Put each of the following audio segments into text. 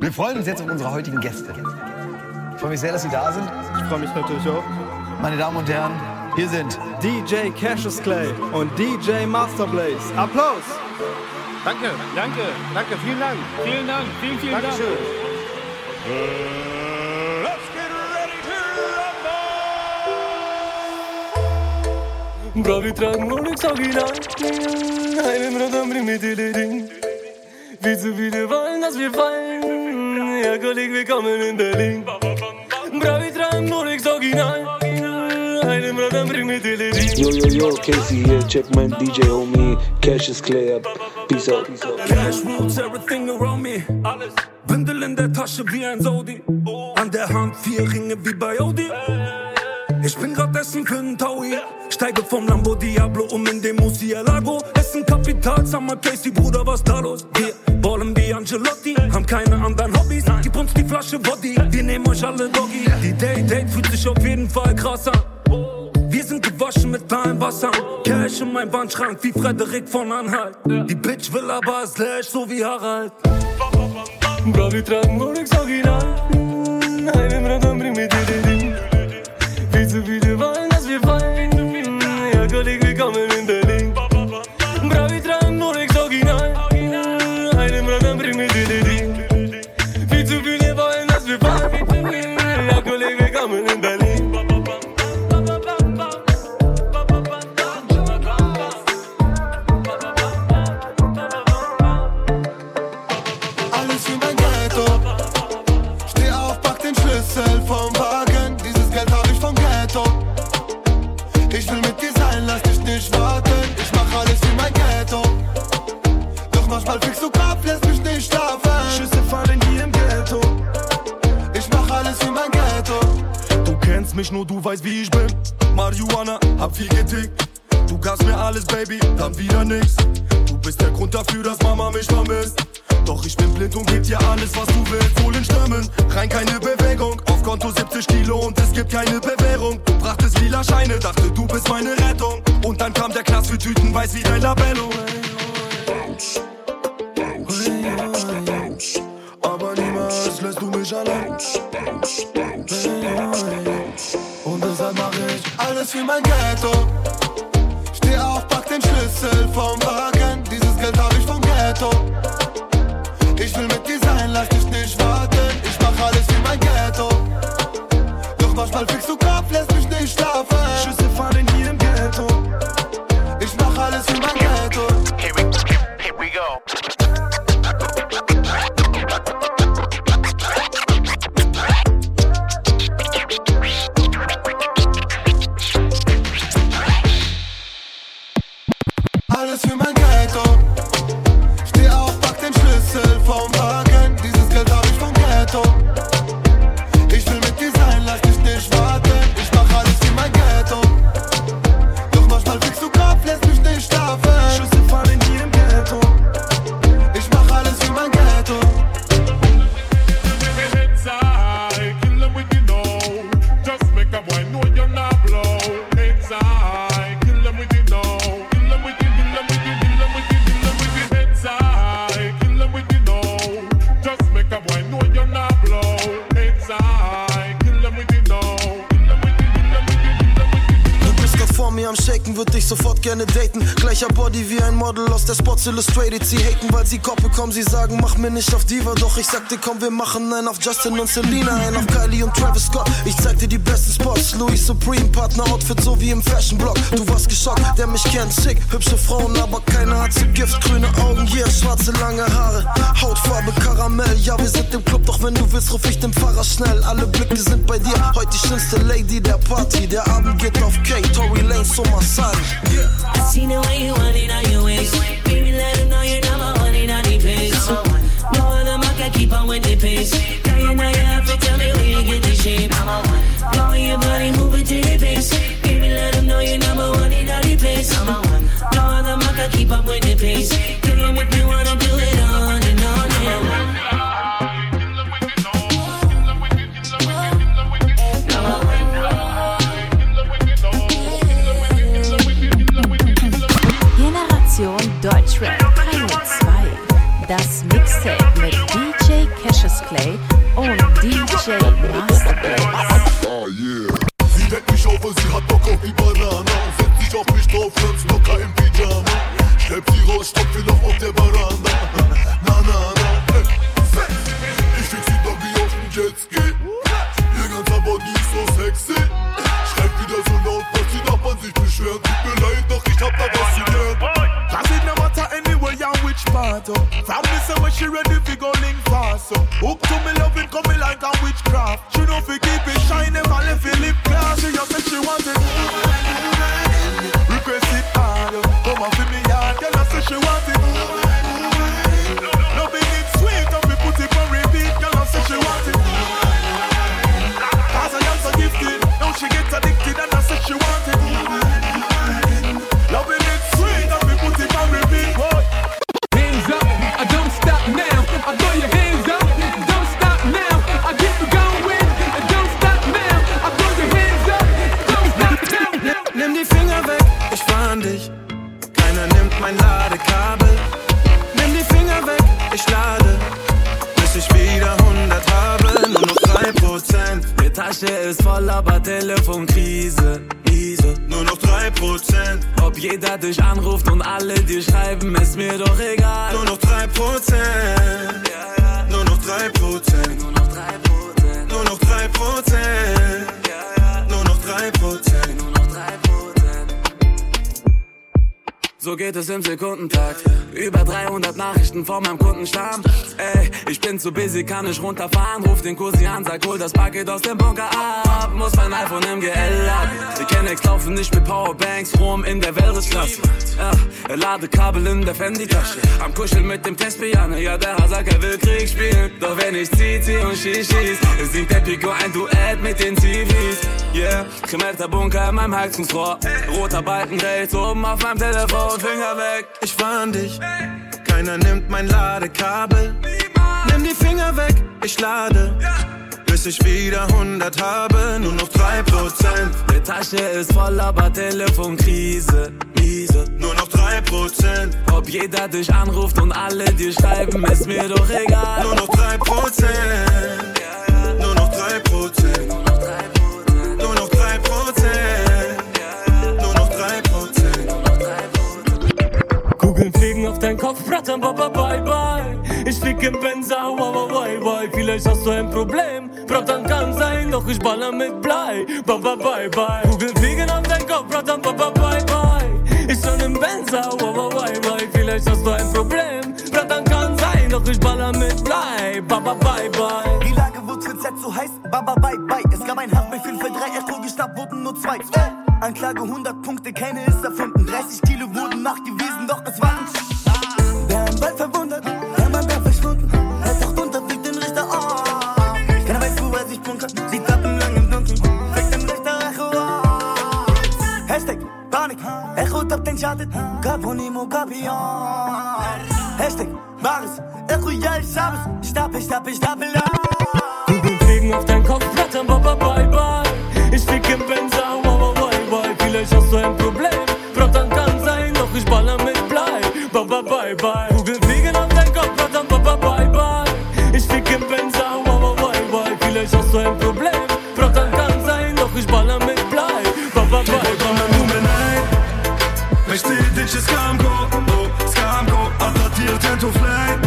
Wir freuen uns jetzt auf unsere heutigen Gäste. Ich freue mich sehr, dass Sie da sind. Ich freue mich natürlich auch. Meine Damen und Herren, hier sind DJ Cassius Clay und DJ Masterblaze. Applaus! Danke, danke, danke, vielen Dank. Vielen Dank, vielen, vielen Dankeschön. Dank. Bra vi tragen och lyx original Heilen Radam mit Ding Viel zu viele wollen, dass wir fallen? Ja, Kollege, willkommen in Berlin. Bra vi tragen och lyx original. Yo, yo, yo, Casey here. Check my DJ homie. Cassius Clay up. Peace out. Peace out. Cash rules everything around me. Alles. Bündel in der Tasche wie ein Saudi. An der Hand vier Ringe wie bei Audi Ich bin grad essen einen Taui Steige vom Lambo Diablo um in dem Murcielago Essen Kapital, Summer Casey, Bruder, was da los? Wir ballen wie Angelotti, haben keine anderen Hobbys Gib uns die Flasche Body, wir nehmen euch alle Doggy Die Day-Date fühlt sich auf jeden Fall krass an wir sind gewaschen mit kleinem Wasser. Cash in meinem Wandschrank wie Frederik von Anhalt. Die Bitch will aber Slash so wie Harald. Bra, wir tragen Rolex Original. Einen keine Bewährung. Du brachtest lila Scheine, dachte du bist meine Rettung. Und dann kam der Knast für Tüten, weiß wie dein Labello. Aber niemals lässt du mich allein. Und deshalb mach ich alles für mein Ghetto. Steh auf, pack den Schlüssel vom Wagen. Dieses Geld hab ich vom Ghetto. Ich will mit dir sein, lass dich Manchmal kriegst du Kopf, lässt mich nicht schlafen. Illustrated. Sie haten, weil sie Kopf bekommen. Sie sagen, mach mir nicht auf Diva. Doch ich sagte, komm, wir machen einen auf Justin und Selena, einen auf Kylie und Travis Scott. Ich zeig dir die besten Spots. Louis Supreme, Partner Outfit, so wie im Fashion Blog. Du warst geschockt, der mich kennt, sick. Hübsche Frauen, aber keiner hat sie Gift. Grüne Augen, yeah, schwarze lange Haare. Hautfarbe Karamell. Ja, wir sind im Club, doch wenn du willst, ruf ich den Pfarrer schnell. Alle Blicke sind bei dir. Heute die schönste Lady der Party. Der Abend geht auf K, Tory Lane, so massage. Yeah. I seen the way you want it on your waist. On with the pace. Know have to tell me where you get the shape. On your body, move it to the base. Baby, let them know you're number one in all the place. No other man can keep up with the pace. Girl, you make me wanna do it on and on and on. Deutschrap. Das Mixtape mit DJ Cassius Clay von meinem Kundenstamm. Ey, ich bin zu busy, kann nicht runterfahren. Ruf den Kursi an, sag, hol das Paket aus dem Bunker ab. Muss mein iPhone im GL laden. Die Kennex laufen nicht mit Powerbanks rum in der Wellnessklasse. Ja, Ladekabel in der Fendi-Tasche. Am Kuscheln mit dem Tespianer. Ja, der Hasaka will Krieg spielen. Doch wenn ich zieh, zieh und schieß, schieß, singt der Pico ein Duett mit den CVs. Yeah, gemerkter Bunker in meinem Heizungsrohr. Roter Balken rechts oben auf meinem Telefon. Finger weg. Ich warn dich, keiner nimmt mein Ladekabel. Nimm die Finger weg, ich lade. Bis ich wieder 100 habe, nur noch 3%. Die Tasche ist voll, aber Telefonkrise. Miese. Nur noch 3%. Ob jeder dich anruft und alle dir schreiben, ist mir doch egal. Nur noch 3%. Nur noch 3%. Nur noch 3%. 3%. Kugeln fliegen auf deinen Kopf, brattern, baba, bye, bye. Ich flieg im wow, wow, bye, bye. Vielleicht hast du ein Problem, brattern kann sein, doch ich baller mit Blei, baba, bye, bye. Kugeln fliegen auf deinen Kopf, brattern, baba, bye, bye. Ich schon im wow, wow, bye, bye. Vielleicht hast du ein Problem, brattern kann sein, doch ich baller mit Blei, baba, bye, bye. Die Lage wird für Z so heiß, baba bye bye. Es gab ein Haftbefehl für drei, geschnappt wurden nur zwei. Äh, Anklage 100 Punkte, keine ist erfunden. 30 Kilo wurden nachgewiesen, doch es waren. Der im Wald verwundert, der Mann wäre verschwunden. Er taucht unter, fliegt den Richter auf. Keiner weiß, wo er sich bunkert. Sie tappen lang im Dunkeln, fängt ein rechter Echo auf. Hashtag Panik, Echo tappt den Schatten. Caponimo Capion. Hashtag Bares, Echo, ja, ich hab es. Stapel, stapel, stapel auf. Kugeln fliegen auf deinen Kopf, brattern, baba, bye, bye. Ich flieg im Benzer, Du ein Problem, brattern kann sein, doch ich baller mit Blei, baba, bye, bye. Kugeln fliegen auf deinen Kopf, brattern, baba, bye, bye. Ich flieg im Benzer, wow, bye, bye. Vielleicht hast du ein Problem, brattern kann sein, doch ich baller mit Blei, baba, bye, bye. Vestiti që s'kam ko, oh, s'kam ko Ata tjerë të të flejn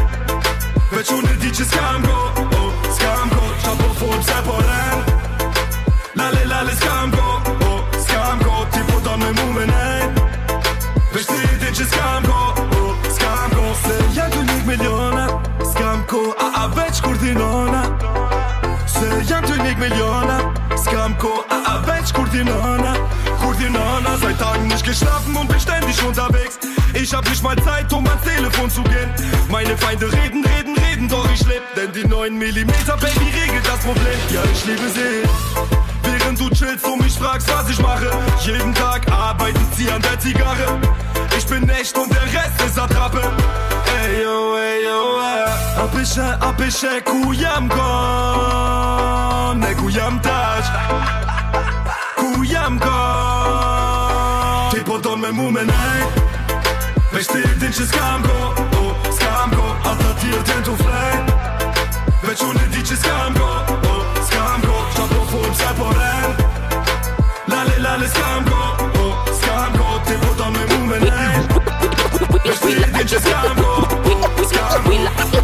Veç unë e di që s'kam ko, ti nona Kur ti nona Seit Tagen nicht geschlafen und bin ständig unterwegs. Ich hab nicht mal Zeit, um ans Telefon zu gehen. Meine Feinde reden, reden, reden, doch ich leb. Denn die 9 mm Baby regelt das Problem. Ja, ich liebe sie. Während du chillst und mich fragst, was ich mache. Jeden Tag arbeiten, zieh an der Zigarre. Ich bin echt und der Rest ist Attrappe. Ey, yo, ey, yo, ey. Apische, apische, kujam gon. Ne kujam taç Shkon me mu me nejt Veç ti e din që s'kam ko oh, S'kam ko Ata tjerë t'jen t'u flejt Veç unë e di që s'kam ko oh, S'kam ko Qa po furëm se po ren. Lale, lale, s'kam ko oh, S'kam ko Ti po vota me mu me nejt Veç ti e din që s'kam ko oh, S'kam ko.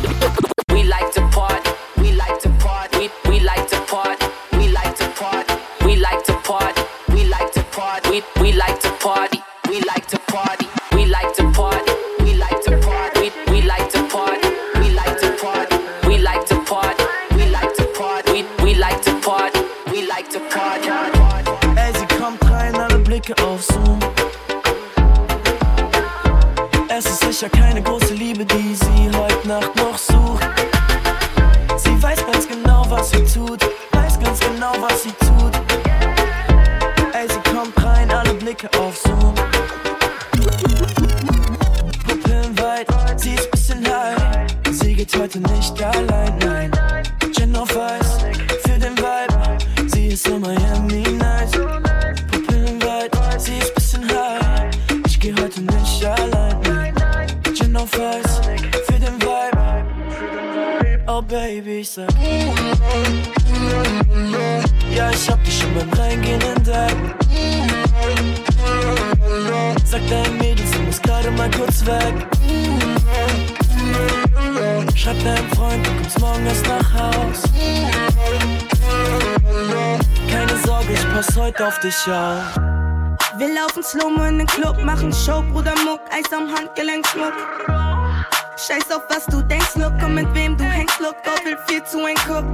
Schmuck. Scheiß auf was du denkst, look, komm mit wem du hängst, look, Gott will viel zu ein Cook.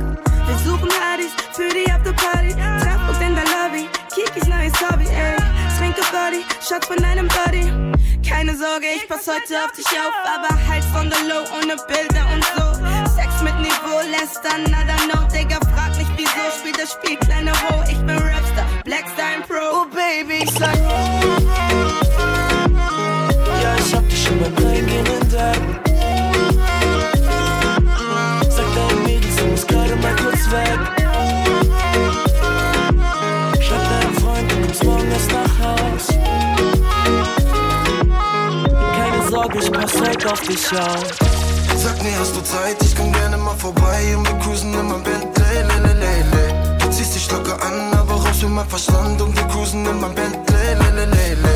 Wir suchen Hardys für die Afterparty, treff uns in der Lobby, Kikis neues Hobby, ey. Trinke Body, Shot von einem Body. Keine Sorge, ich pass heute auf dich auf, Heute auf dich auf Sag mir, hast du Zeit? Ich komm gerne mal vorbei und wir cruisen in mein Bentley, lelelele. Du ziehst dich locker an, aber raus für mein Verstand und wir cruisen in mein Bentley, lelelele.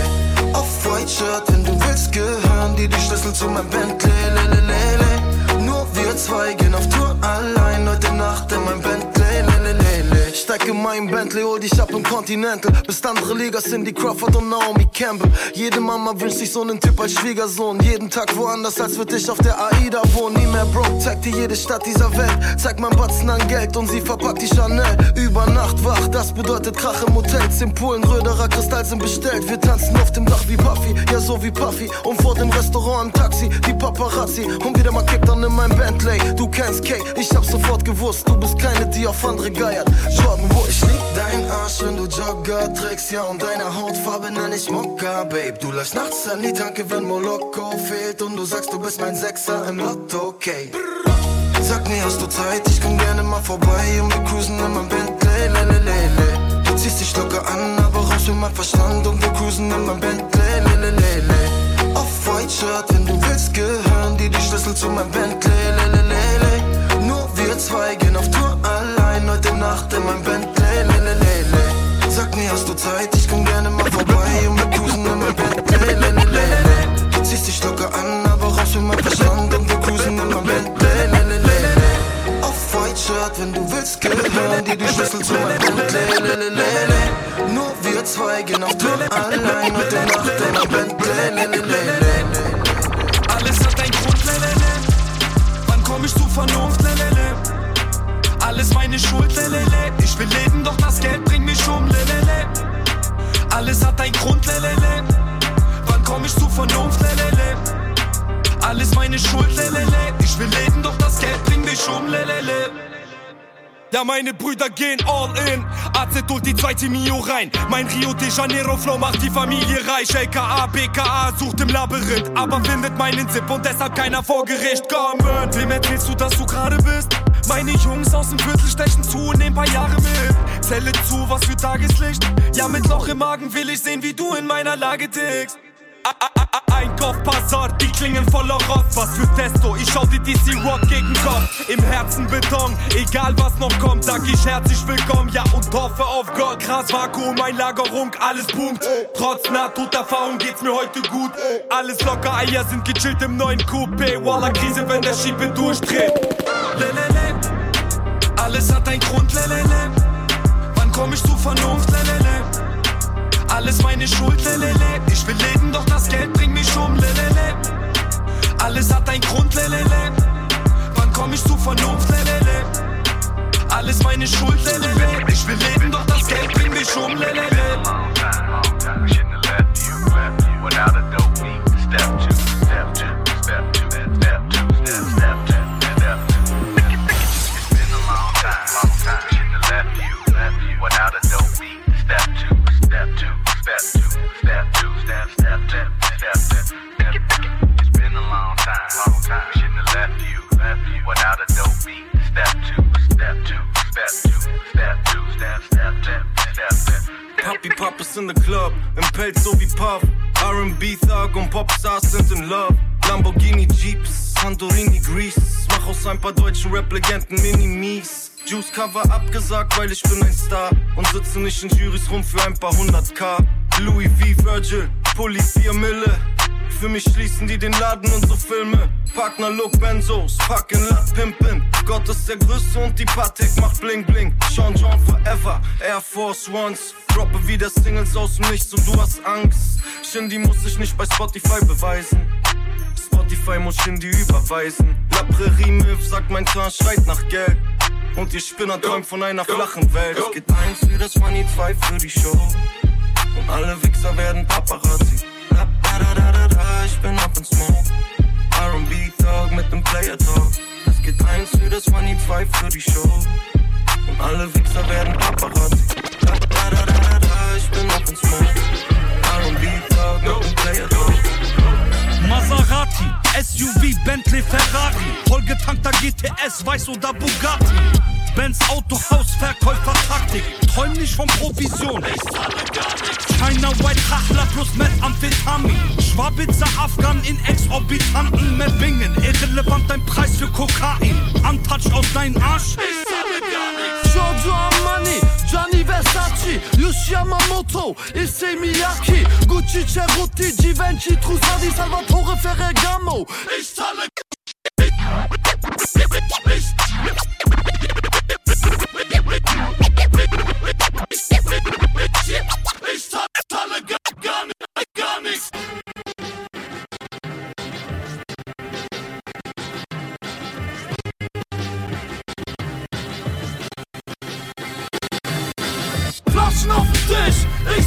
Off-White Shirt, wenn du willst, gehören dir die Schlüssel zu meinem Bentley, lelelele. Nur wir zwei gehen auf Tour allein heute Nacht in mein Bentley, lelelele. Steig in mein Bentley, hol dich ab im Continental. Bis andere Liga Cindy Crawford und Naomi Campbell. Jede Mama wünscht sich so einen Typ als Schwiegersohn. Jeden Tag woanders, als würde ich auf der AIDA wohnen. Nie mehr broke, zeig dir jede Stadt dieser Welt. Zeig mein Batzen an Geld und sie verpackt die Chanel. Über Nacht wach, das bedeutet Krach im Hotel. In Polen, Röderer Kristall sind bestellt. Wir tanzen auf dem Dach wie Puffy, ja so wie Puffy. Und vor dem Restaurant im Taxi, die Paparazzi. Und wieder mal kickt dann in mein Bentley. Du kennst Kay, ich hab sofort gewusst, du bist keine, die auf andere geiert. Jordan Wood. Ich lieb dein Arsch, wenn du Jogger trägst, ja, und deine Hautfarbe nenn ich Mokka, Babe. Du läufst nachts an die Tanke, wenn Moloko fehlt. Und du sagst, du bist mein Sechser im Lotto, okay. Sag mir, hast du Zeit? Ich komm gerne mal vorbei und wir cruisen in mein Bentley, lelelele. Du ziehst dich locker an, aber raus für mein Verstand und wir cruisen in mein Bentley, lelelele. Off-White Shirt, wenn du willst, gehören dir die Schlüssel zu meinem Bentley, lelelele. Nur wir zwei gehen auf Tour allein heute Nacht in mein Bentley, lelelele. Sag mir, hast du Zeit? Ich komm gerne mal vorbei und wir cruisen in mein Bentley, lelelele. Du ziehst dich locker an, aber raus für mein Verstand und wir cruisen in mein Bentley, lelelele. Off-White Shirt, wenn du willst, gehören dir die Schlüssel zu meinem Bentley, lelelele. Nur wir zwei gehen auf Tour allein heute Nacht in mein Bentley, lelelele. Alles hat einen Grund, lelele. Wann komm ich zu Vernunft, lelele? Alles meine Schuld, lelele. Ich will leben, doch das Geld bringt mich um, lelele. Alles hat einen Grund, lelele. Wann komm ich zu Vernunft, lelele? Alles meine Schuld, lelele. Ich will leben, doch das Geld bringt mich um, lelele. Ja, meine Brüder gehen all in. AZ holt die zweite Mio rein. Mein Rio de Janeiro Flow macht die Familie reich. LKA, BKA sucht im Labyrinth, aber findet meinen Zip und deshalb keiner vor Gericht. Kommen, wem erzählst du, dass du gerade bist? Meine Jungs aus dem Viertel stechen zu und nehmen paar Jahre mit. Zelle zu, was für Tageslicht. Ja, mit Loch im Magen will ich sehen, wie du in meiner Lage tickst. Einkauf, Passat, die klingen voller Rost. Was für Testo, ich schau die DC Rock gegen Kopf. Im Herzen Beton, egal was noch kommt, sag ich herzlich willkommen, ja und hoffe auf Gott. Krass Vakuum, Einlagerung, alles boomt. Trotz Nahtoderfahrung geht's mir heute gut. Alles locker, Eier sind gechillt im neuen Coupé. Walla Krise, wenn der Schiebe durchdreht. Hat einen Grund, lelele. Wann komm ich zu Vernunft, lelele? Alles meine Schuld, lelele. Ich will leben, doch das Geld bringt mich um, lelele. Alles hat einen Grund, lelele. Wann komm ich zu Vernunft, lelele? Alles meine Schuld, lelele. Ich will leben, doch das Geld bringt mich um, lelele. Papi Pop ist in the Club, im Pelz so wie Puff. R&B Thug und Popstars sind in Love. Lamborghini Jeeps, Santorini Grease. Mach aus ein paar deutschen Rap-Legenden Mini-Mies. Juice Cover abgesagt, weil ich bin ein Star. Und sitze nicht in Jurys rum für ein paar hundert K. Louis V. Virgil, Pulli 4 Mille. Für mich schließen die den Laden und so Filme. Partner Look Benzos, fucking Lat Pimpin. Gott ist der Größte und die Patek macht Bling Bling. Sean John Forever, Air Force Ones. Droppe wieder Singles aus dem Nichts und du hast Angst. Shindy muss sich nicht bei Spotify beweisen. Spotify muss Shindy überweisen. La Prairie Milf sagt mein Zahn schreit nach Geld. Und ihr Spinner träumt von einer flachen Welt. Es geht eins für das Money, zwei für die Show. Und alle Wichser werden Paparazzi. Da, da, da, ich bin up in Smoke. R&B Talk mit dem Player Talk. Es geht eins für das Money, zwei für die Show. Und alle Wichser werden Paparazzi. Da, da, da, da, da, da, ich bin up in Smoke. R&B Talk mit dem Player Talk. Maserati, SUV, Bentley, Ferrari, vollgetankter GTS, Weiß oder Bugatti. Benz Autohaus, Verkäufer-Taktik, träum nicht von Provision. China Rachler plus Methamphetamin. Schwabitzer Afghan in exorbitanten Mebbingen. Irrelevant dein Preis für Kokain. Untouched aus deinem Arsch. Giorgio Armani, Gianni Versace, Yushi Yamamoto, Issei Miyake, Gucci Ceruti, Givenchy, Trussardi, Salvatore Ferragamo. Ich zahle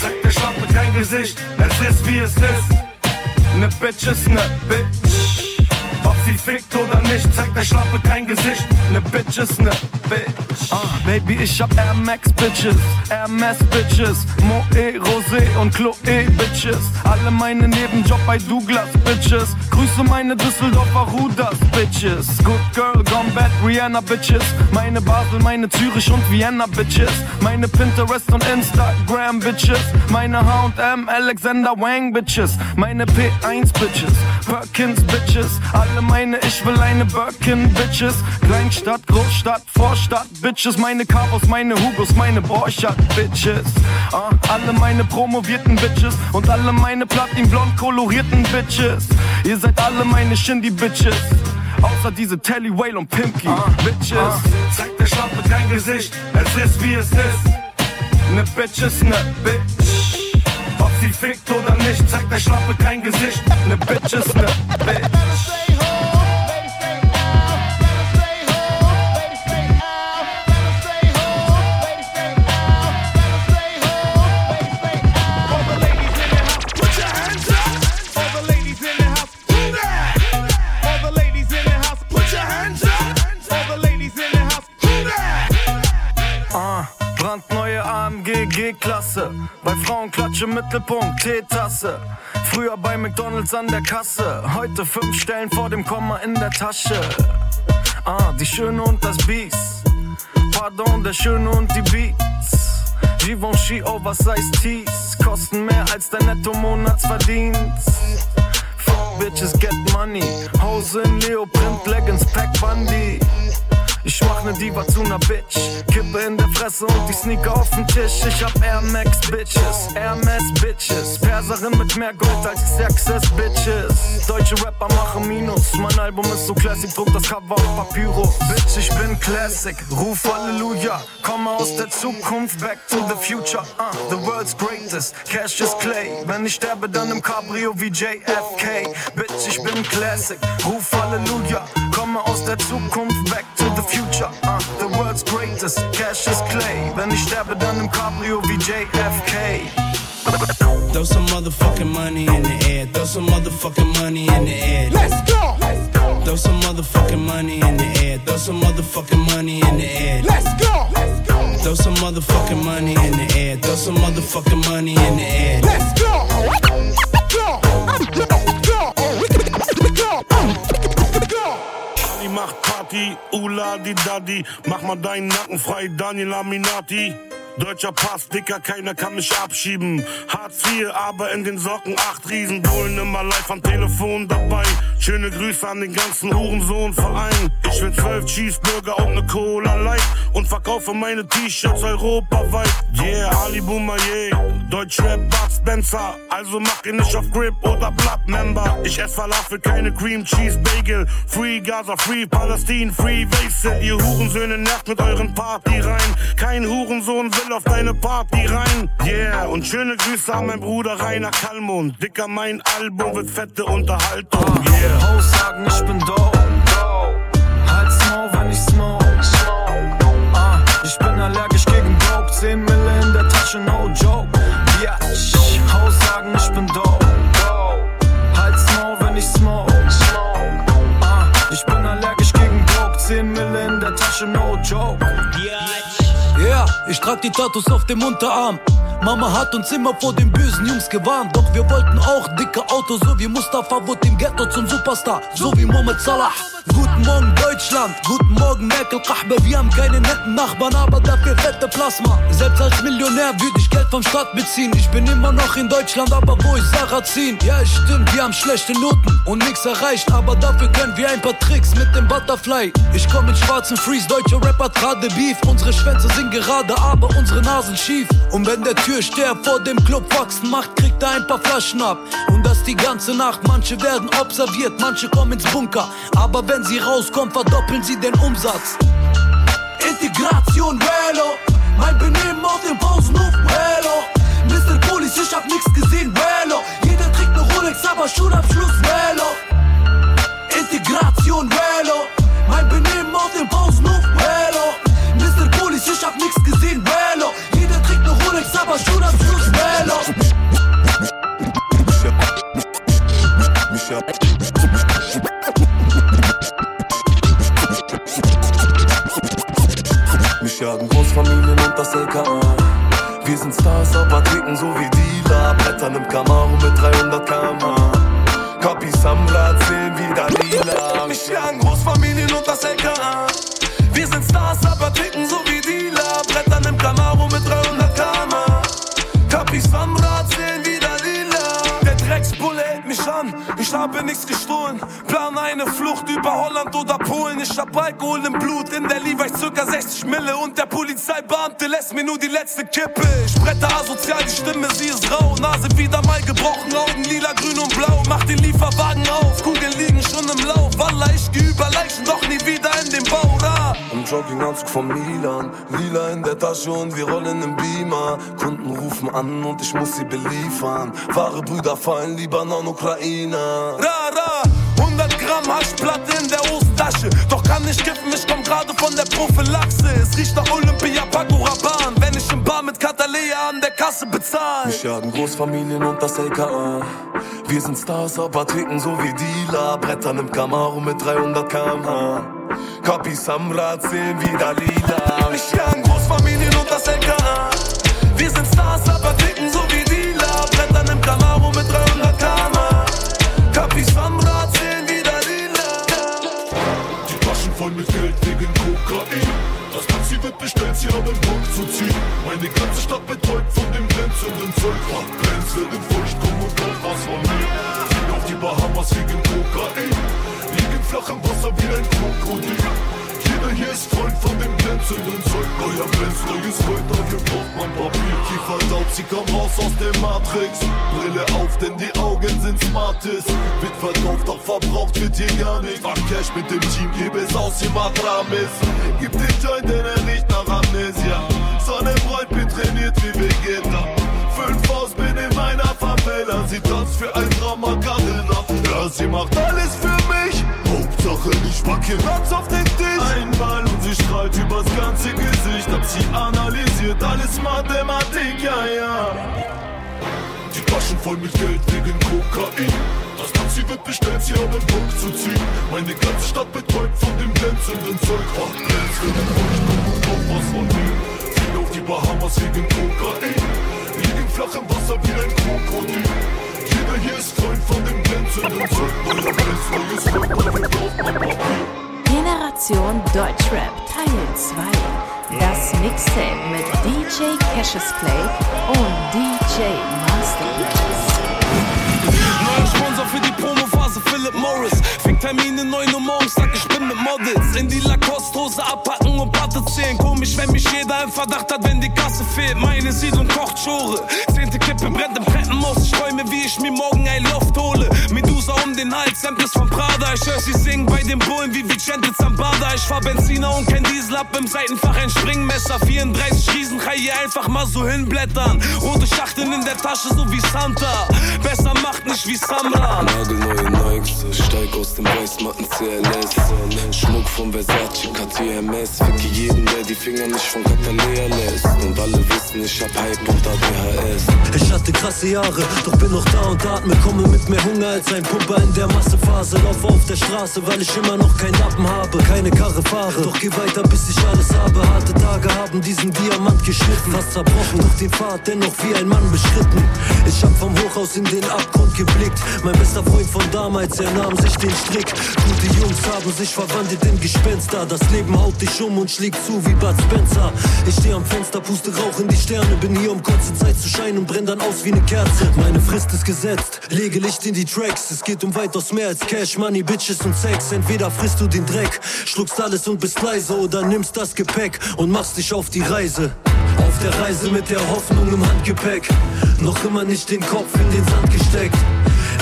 Zeig der Schlampe kein Gesicht, es ist wie es ist. Ne Bitch ist ne Bitch. Sie fickt oder nicht, zeigt der Schlampe kein Gesicht. Ne Bitch ist ne Bitch. Ah, Baby, ich hab Air Max Bitches, Mass Bitches, Moe, Rosé und Chloe Bitches. Alle meine Nebenjob bei Douglas Bitches. Grüße meine Düsseldorfer Rudas Bitches. Good Girl, Gone Bad, Rihanna Bitches. Meine Basel, meine Zürich und Vienna Bitches. Meine Pinterest und Instagram Bitches. Meine H&M, Alexander Wang Bitches. Meine P1 Bitches, Perkins Bitches. Alle meine Ich will eine Birkin Bitches. Kleinstadt, Großstadt, Vorstadt Bitches. Meine Cabos, meine Hugos, meine Borchardt Bitches. Ah, alle meine promovierten Bitches. Und alle meine platinblond kolorierten Bitches. Ihr seid alle meine Shindy Bitches. Außer diese Telly Whale und Pimki Bitches. zeig der Schlampe kein Gesicht. Es ist wie es ist. Ne Bitch ist ne Bitch. Ob sie fickt oder nicht, zeigt der Schlampe kein Gesicht. Ne Bitch ist ne Bitch. Klatsche Mittelpunkt, Teetasse. Früher bei McDonalds an der Kasse. Heute fünf Stellen vor dem Komma in der Tasche. Ah, die Schöne und das Biest. Pardon, der Schöne und die Beats. Givenchy Oversize Tees. Kosten mehr als dein Netto-Monatsverdienst. Fuck Bitches get money. Hose in Leoprint, Leggings, Pack Bundy. Ich mach ne Diva zu ner Bitch. Kippe in der Fresse und die Sneaker auf dem Tisch. Ich hab Air Max Bitches, Max Bitches. Perserin mit mehr Gold als Success Bitches. Deutsche Rapper machen Minus. Mein Album ist so classic, druck das Cover auf Papyro. Bitch, ich bin Classic, ruf Halleluja. Komme aus der Zukunft, back to the future. Uh, the world's greatest, Cash is Clay. Wenn ich sterbe, dann im Cabrio wie JFK. Bitch, ich bin Classic, ruf Halleluja. Komme aus der Zukunft, back to the future. Uh, the world's greatest, Cash is Clay. Wenn ich sterbe, dann im Cabrio wie JFK. Throw some motherfucking money in the air. Throw some motherfucking money in the air. Let's go. Throw some motherfucking money in the air. Throw some motherfucking money in the air. Let's go. Throw some motherfucking money in the air. Throw some motherfucking money in the air. Let's go. Go. Go. Go. Go. Macht Party, Ula die Daddy. Mach mal deinen Nacken frei, Daniel Aminati. Deutscher Pass, Dicker, keiner kann mich abschieben. Hartz IV, aber in den Socken acht Riesenbullen immer live am Telefon dabei. Schöne Grüße an den ganzen Hurensohn-Verein. Ich will zwölf Cheeseburger und ne Cola Light und verkaufe meine T-Shirts europaweit. Yeah, Ali Boumaier, Deutschrap Bud Spencer. Also mach ihn nicht auf Grip oder Blood Member. Ich ess Falafel, keine Cream Cheese Bagel. Free Gaza, Free Palästin, Free Wesel. Ihr Hurensöhne nervt mit euren Party rein. Kein Hurensohn will auf deine Party rein. Yeah, und schöne Grüße an mein Bruder Rainer Kallmund. Dicker, mein Album wird fette Unterhaltung. Yeah. Hoes sagen, ich bin dope. Halt's Maul, wenn ich smoke. Ah, ich bin allergisch gegen Dope. 10 Mille in der Tasche, no joke. Trag die Tattoos auf dem Unterarm. Mama hat uns immer vor den bösen Jungs gewarnt. Doch wir wollten auch dicke Autos, so wie Mustafa wurde im Ghetto zum Superstar. So wie Mohamed Salah. Guten Morgen Deutschland, guten Morgen Merkel Kahbe. Wir haben keine netten Nachbarn, aber dafür fette Plasma. Selbst als Millionär würde ich Geld vom Staat beziehen. Ich bin immer noch in Deutschland, aber wo ist Sarrazin? Ja, es stimmt, wir haben schlechte Noten und nix erreicht. Aber dafür können wir ein paar Tricks mit dem Butterfly. Ich komm mit schwarzen Freeze, deutsche Rapper gerade Beef. Unsere Schwänze sind gerade, aber unsere Nasen schief. Und wenn der Türsteher vor dem Club wachsen macht, kriegt er ein paar Flaschen ab. Und das die ganze Nacht. Manche werden observiert, manche kommen ins Bunker. Aber wenn sie rauskommen, verdoppeln sie den Umsatz. Integration, Velo. Mein Benehmen auf dem Pausenhof, Velo. Mr. Police, ich hab nix gesehen, Velo. Jeder trägt ne Rolex, aber Schulabschluss, Velo. Integration, Velo. Mein Benehmen auf dem Pausenhof, Velo. Mr. Police, ich hab nix gesehen, Velo. Jeder trägt ne Rolex, aber Schulabschluss, Velo. Mich LKA. Wir sind Stars, aber ticken so wie Dealer. Brettern im Camaro mit 300 km/h. Copies am Rad sehen wieder lila. Mich jagen Großfamilien und das LKA. Ich habe nichts gestohlen. Plan eine Flucht über Holland oder Polen. Ich hab Alkohol im Blut, in der Levi's circa 60 Mille. Und der Polizeibeamte lässt mir nur die letzte Kippe. Ich bretter asozial, die Stimme, sie ist rau. Nase wieder mal gebrochen, Augen lila, grün und blau. Mach den Lieferwagen auf, Kugeln liegen schon im Lauf. Wallah, ich geh über Leichen, doch nie wieder in den Bau. Da. Im Jogginganzug von Milan, lila in der Tasche und wir rollen im Beamer. Kunden rufen an und ich muss sie beliefern. Wahre Brüder fallen, Libanon, Ukraine. Ra, ra, 100 Gramm Haschplatte in der Hosentasche. Doch kann nicht kiffen, ich komm gerade von der Prophylaxe. Es riecht nach Olympia, Paco Rabanne. Wenn ich im Bar mit Katalea an der Kasse bezahl. Mich jagen Großfamilien und das LKA. Wir sind Stars, aber ticken so wie Dealer. Brettern im Camaro mit 300 km/h. Copies am Rad sehen wieder lila. Mich jagen Großfamilien und das LKA. beständs hier den Bock zu ziehen. Meine ganze Stadt betäubt von dem glänzenden Zeug. Macht glänzende Furcht, komm und glaub, was von mir. Flieg auf die Bahamas wegen Kokain. Liegen flach im Wasser wie ein Krokodil. Jeder hier ist Freund von dem glänzenden Zeug. Euer Glanz, neues Gold, dafür braucht man Papier. Kiefer laut, sie kam raus aus der Matrix. Brille auf, denn die Augen sind Smartes. Wird verkauft, doch verbraucht wird hier gar nichts. Fuck Cash mit dem Team, gib es aus, ihr macht Rames. Gib den Joint, denn er riecht Amnesia Sonne Freund, bin trainiert wie Vegeta. Fünf aus, bin in meiner Favela. Sie tanzt für ein Traum Macarena Ja, sie macht alles für mich. Hauptsache ich pack hier Rats auf den Tisch. Einmal und sie strahlt übers ganze Gesicht. Hab sie analysiert, alles Mathematik, ja, ja. Die Taschen voll mit Geld wegen Kokain. Das Taxi wird bestellt, sie haben Bock zu ziehen. Meine ganze Stadt betreut von dem glänzenden Zeug. Ach, glänzenden Zeug, komm und noch was von mir. Flieg auf die Bahamas wegen Kokain. Lieg im flachen Wasser wie ein Krokodil. Jeder hier ist Freund von dem glänzenden Zeug. Neuer Benz, neues Zeug, dafür braucht man Papier Generation Deutschrap Teil 2. Das Mixtape mit DJ Cassius Clay und DJ Master Neuer Sponsor für die Promophase, Philip Morris. Fick Termine 9 Uhr morgens, sag ich bin mit Models. In die Lacoste-Hose abpacken und Platte zählen. Komisch, wenn mich jeder im Verdacht hat, wenn die Kasse fehlt. Meine Siedlung kocht Schore. Zehnte Kippe brennt im Treppenhaus. Ich träume, wie ich mir morgen ein Loft hole. Medusa um den Hals, Samples von Prada. Ich hör sie singen bei den Bullen wie Vicente Zambada. Ich fahr Benziner und kein Diesel ab im Seitenfach ein Springmesser. 34 Riesenchai hier einfach mal so hinblättern. Rote Schachteln in der Tasche, so wie Santa. Besser macht nicht wie Samra. Nagelneue Nikes, steig aus dem Weißmatten CLS. Schmuck von Versace, Cartier MS. Ficke jeden, der die Finger nicht von Catalea lässt. Und alle wissen, ich hab Hype und ADHS. Ich hatte krasse Jahre, doch bin noch da und atme. Komme mit mehr Hunger als ein Pumper in der Massephase. Laufe auf der Straße, weil ich immer noch keinen Lappen habe. Keine Karre fahre, doch geh weiter, bis ich alles habe. Harte Tage haben diesen Diamant geschnitten. Fast zerbrochen, doch den Pfad dennoch wie ein Mann beschritten. Ich hab vom Hochhaus in den Abgrund geblickt. Mein bester Freund von damals, er nahm sich den Strick. Gute Jungs haben sich verwandelt in Gespenster. Das Leben haut dich um und schlägt zu wie Bud Spencer. Ich steh am Fenster, puste Rauch in die Sterne. Bin hier, um kurze Zeit zu scheinen und brenn dann aus wie eine Kerze. Meine Frist ist gesetzt, lege Licht in die Tracks. Es geht um weitaus mehr als Cash, Money, Bitches und Sex. Entweder frisst du den Dreck, schluckst alles und bist leise oder nimmst das Gepäck und machst dich auf die Reise. Auf der Reise mit der Hoffnung im Handgepäck. Noch immer nicht den Kopf in den Sand gesteckt.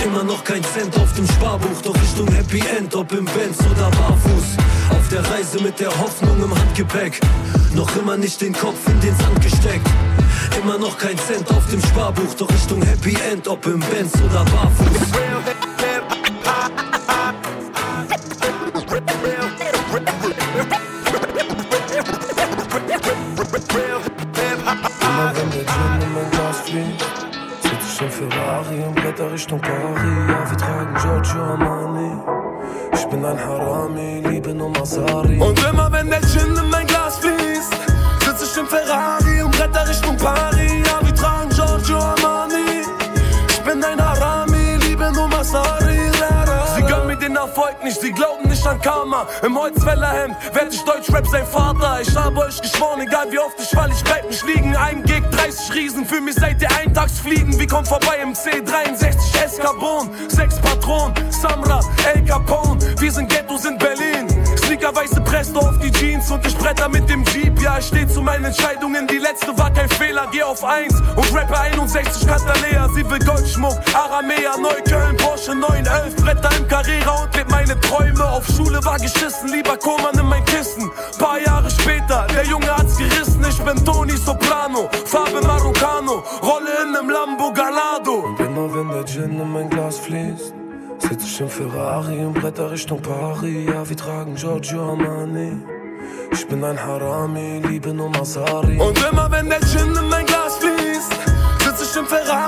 Immer noch kein Cent auf dem Sparbuch, doch Richtung Happy End, ob im Benz oder barfuß. Auf der Reise mit der Hoffnung im Handgepäck. Noch immer nicht den Kopf in den Sand gesteckt. Immer noch kein Cent auf dem Sparbuch, doch Richtung Happy End, ob im Benz oder barfuß. Immer wenn der Gin in mein Glas fließt, sitz ich im Ferrari und blätter Richtung Paris. Ja, wir tragen Giorgio Armani. Ich bin ein Harami, liebe nur Masari. Und immer wenn der Gin in mein Glas fließt, sitz ich im Ferrari bretter Richtung Paris. Ja, Giorgio Armani. Ich bin ein Harami, liebe nur Masari. Sie gönnen mir den Erfolg nicht, sie glauben nicht an Karma. Im Holzfällerhemd werd ich Deutschrap sein Vater. Ich habe euch geschworen, egal wie oft ich fall, ich bleib nicht liegen. Ein Gig, 30 Riesen, für mich seid ihr Eintagsfliegen. Wir kommen vorbei im C63 Escarbon, sechs Patronen, Samra, El Capone. Wir sind Ghettos in Berlin. Sneaker, weiße Presto auf die Jeans und ich bretter mit dem Jeep. Ja, ich steh zu meinen Entscheidungen, die letzte war kein Fehler. Geh auf 1 und rappe 61 Catalea. Sie will Goldschmuck, Aramea, Neukölln, Porsche 911. Bretter im Carrera und leb meine Träume. Auf Schule war geschissen, lieber Koman in mein Kissen. Paar Jahre später, der Junge hat's gerissen. Ich bin Tony Soprano, Farbe Marocano, Rolle in nem Lambo Galado. Und immer wenn der Gin in mein Glas fließt, sitz ich im Ferrari und blätter Richtung Paris. Ja, wir tragen Giorgio Armani. Ich bin ein Harami, liebe nur Masari. Und immer wenn der Gin in mein Glas fließt, sitz ich im Ferrari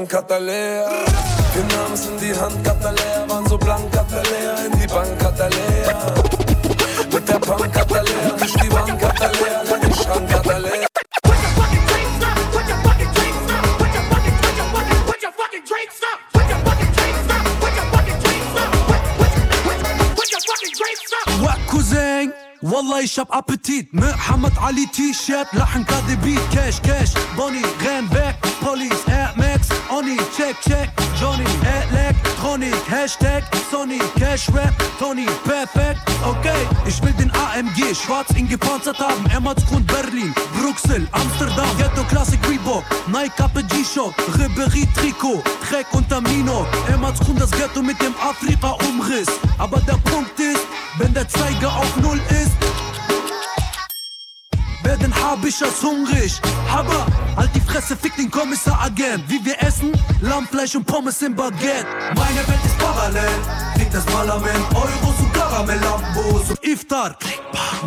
Bank hat er leer. Den Namen in die Hand hat er leer, waren so blank hat er leer, in die Bank hat er leer. Mit der Bank hat er leer, durch die Bank hat er leer, in die Schrank hat er leer. والله يشب ابتيت محمد علي تي شيرت لحن كاذبي كاش كاش بوني غان بان Cash Rap Tony Perfekt Okay ich will den AMG schwarz in gepanzert haben Emmertsgrund Berlin Bruxelles Amsterdam Ghetto Classic Reebok Nike Kappe G-Shock Ribery Trikot Trek unter Mino Emmertsgrund das Ghetto mit dem Afrika Umriss Aber der Punkt ist wenn der Zeiger auf Null ist werden Habishers hungrig. Aber halt die Fresse, fick den Kommissar Agent. Wie wir essen, Lammfleisch und Pommes im Baguette. Meine Welt ist parallel, kriegt das Parlament Euros und Karamellambos und Iftar.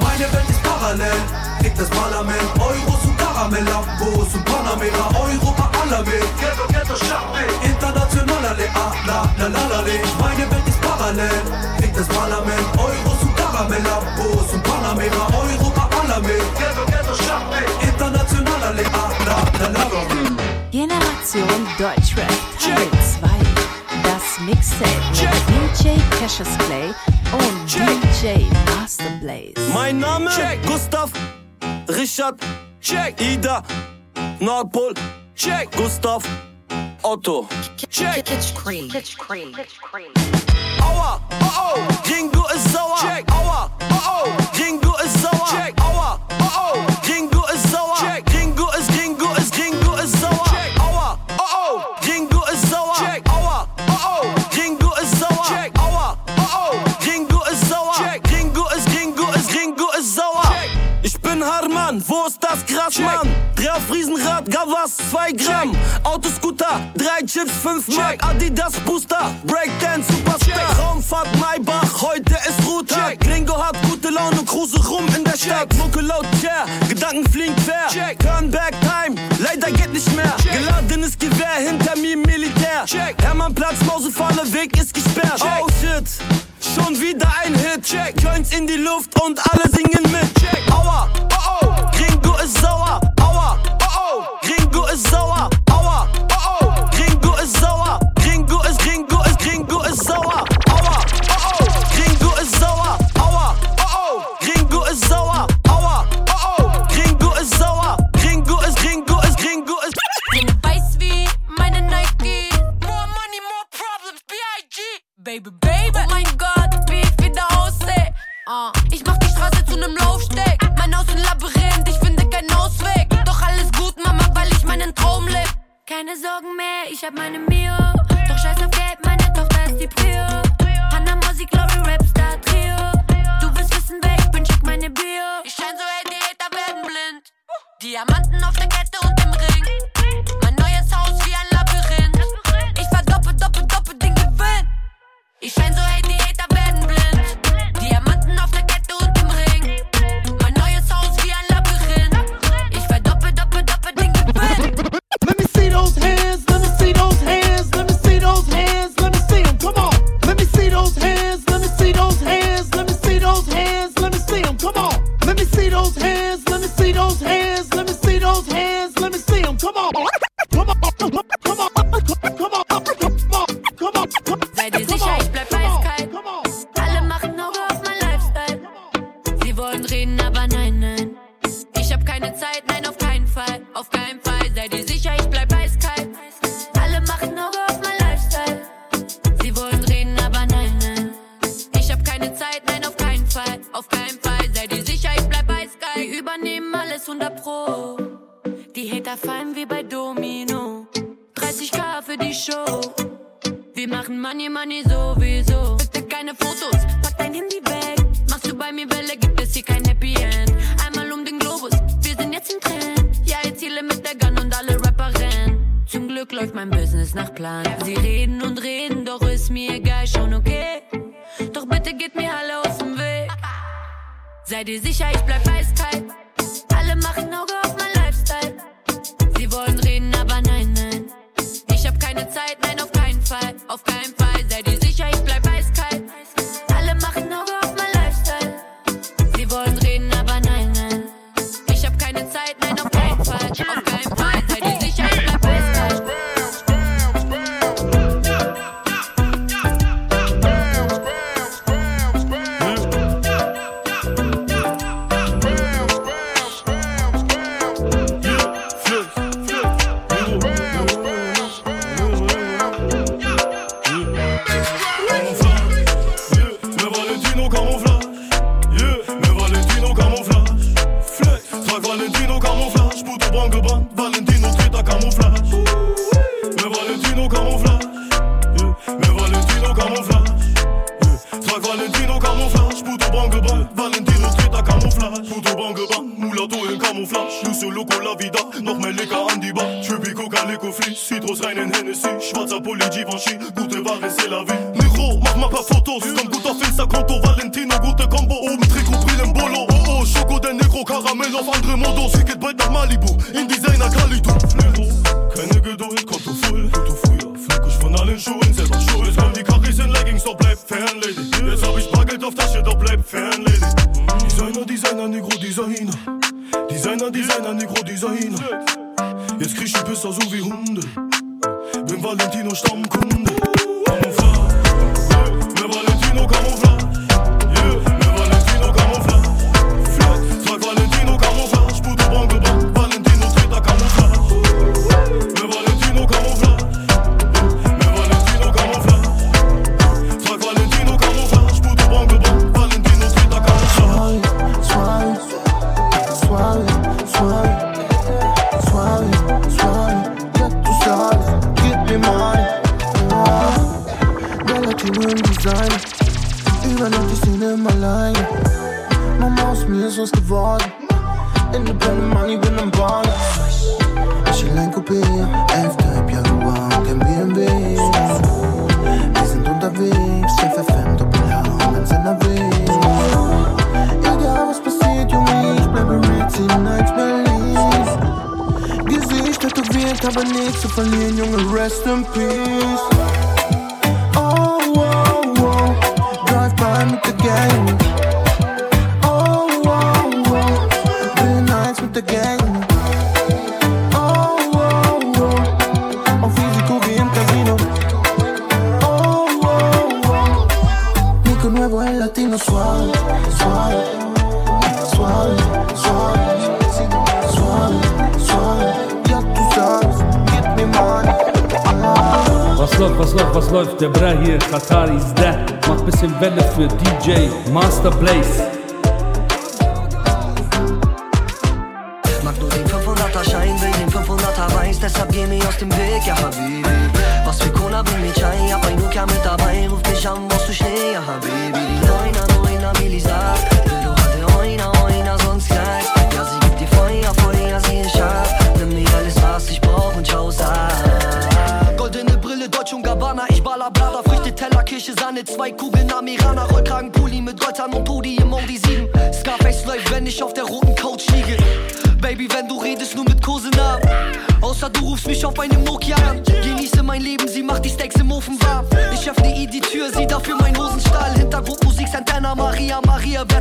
Meine Welt ist parallel, kriegt das Parlament Euros und Karamellambos und Panamera, Europa, Alamed. Ghetto, Ghetto, Schachtel, international, alle, ah, la, la, la, la. Meine Welt ist parallel, kriegt das Parlament Euros und Karamellambos und Panamera, Europa, Alamed. Ghetto, Ghetto, Schachtel, international, alle, ah, la, la, la, la. Generation Deutschrap Teil 2. Das Mixtape DJ Cassius Clay und DJ Master Blaze. Mein Name Check. Gustav Richard Check Ida Nordpol Check Gustav Otto Check Pitch cream. Pitch cream. Pitch cream. Aua oh oh Ringo ist sauer Check Aua oh oh Mann? Dreh auf Riesenrad, Gavas, 2 Gramm. Autoscooter, 3 Chips, 5 Mark Adidas Booster, Breakdance, Superstar. Raumfahrt, Maybach, heute ist Ruhetag. Gringo hat gute Laune, cruise rum in der Stadt. Mucke laut, Chair, Gedanken fliegen quer. Turnback Time, leider geht nicht mehr. Geladenes Gewehr, hinter mir Militär. Hermannplatz, Mausefalle, Weg ist gesperrt. Oh shit. Schon wieder ein Hit, check. Joints in die Luft und alle singen mit, check. Aua, oh oh, ist sauer. Aua, oh oh, Gringo ist sauer. Aua, oh oh, Gringo ist sauer. Gringo ist, Gringo ist, Gringo ist sauer. Aua, oh oh, Gringo ist sauer. Aua, oh oh, Gringo ist sauer. Aua, oh oh, Gringo ist sauer. Gringo ist, Gringo ist, Gringo ist. Bin weiß wie meine Nike. More money, more problems, B.I.G. Baby, baby. Oh mein Gott, wie ich wieder aussehe. Ah, ich mach die Straße zu nem Laufsteg. Keine Sorgen mehr, ich hab meine Mio. Doch scheiß auf Geld, meine Tochter ist die Prio. Hannah Musik, Glory, Rapstar, Trio. Du willst wissen, wer ich bin, check meine Bio. Ich schein so, ey, die Hater werden blind. Diamanten auf der Kette und im Ring. Mein neues Haus wie ein Labyrinth. Ich verdoppel, doppel, doppel den Gewinn. Ich schein so, hey, hands, let me see those hands, let me see them, come on. Let me see those hands, let me see those hands, erledigt. Designer, Designer, Negro, Designer. Designer, Designer, Negro, Designer. Jetzt krieg ich die Pisser so wie Hunde. Bin Valentino Stammkunde. Camouflage, mehr Valentino Camouflage.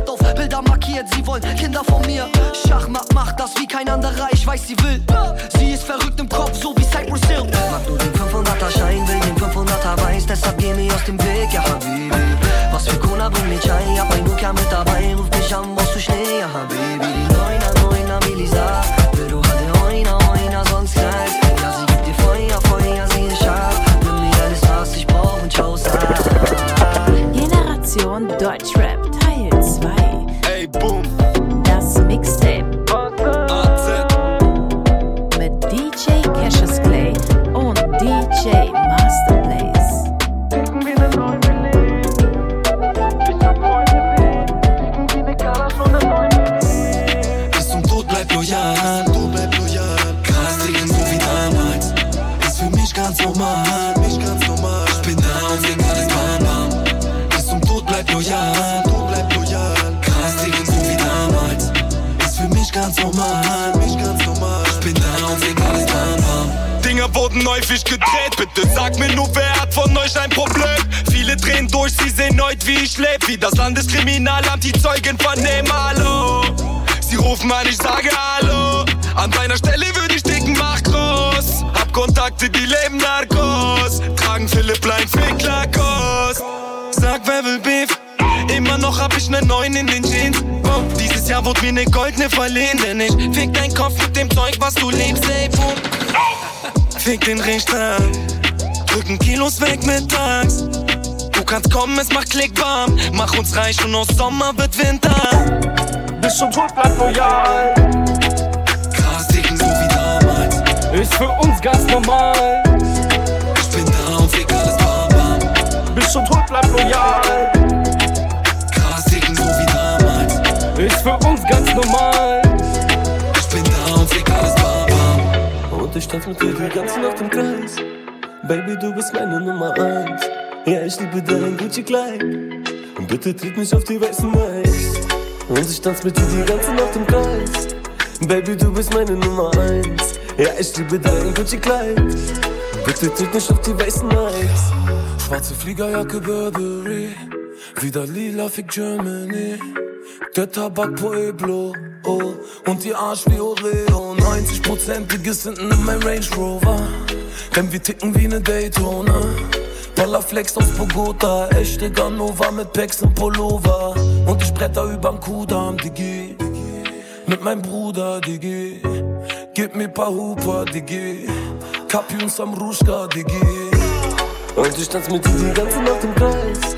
Wert auf Bilder markiert, sie wollen Kinder von mir. Schachmatt macht das wie kein anderer, ich weiß, sie will. Sie ist verrückt im Kopf, so wie Cypress Hill. Mag nur den 500er Schein, will den 500er Weiß, deshalb geh mir aus dem Weg, ja Habibi. Was für Cola bring mir Chai, hab mein Nokia mit dabei. Jahr wurde mir ne goldene verliehen, denn ich fick dein Kopf mit dem Zeug, was du liebst, ey, boom. Fick den Richter, drücken Kilos weg mittags. Du kannst kommen, es macht Klick, bam. Mach uns reich und aus Sommer wird Winter. Bis zum Tod bleib loyal. Krass, dicken so wie damals. Ist für uns ganz normal. Ich bin da und fick alles bam bam. Bis zum Tod bleib loyal. Normal. Ich bin da und fick alles bam bam. Und ich tanz mit dir die ganze Nacht im Kreis. Baby, du bist meine Nummer eins. Ja, ich liebe dein Gucci-Kleid. Und bitte tritt mich auf die weißen Eis. Und ich tanz mit dir die ganze Nacht im Kreis. Baby, du bist meine Nummer eins. Ja, ich liebe dein Gucci-Kleid. Bitte tritt mich auf die weißen Eis. Schwarze Fliegerjacke Burberry. Wieder lila Fick Germany. Der Tabak Pueblo. Oh, und die Arsch wie Oreo. 90%iges hinten in mein Range Rover. Denn wir ticken wie ne Daytona. Ballerflex aus Bogota, echte Ganova mit Packs und Pullover. Und ich bretter überm Kudamm, Digi. Mit meinem Bruder, Digi. Gib mir paar Huper, Digi. Kapi und Samruschka, Digi. Und ich tanz mit dir die ganze Nacht im Kreis.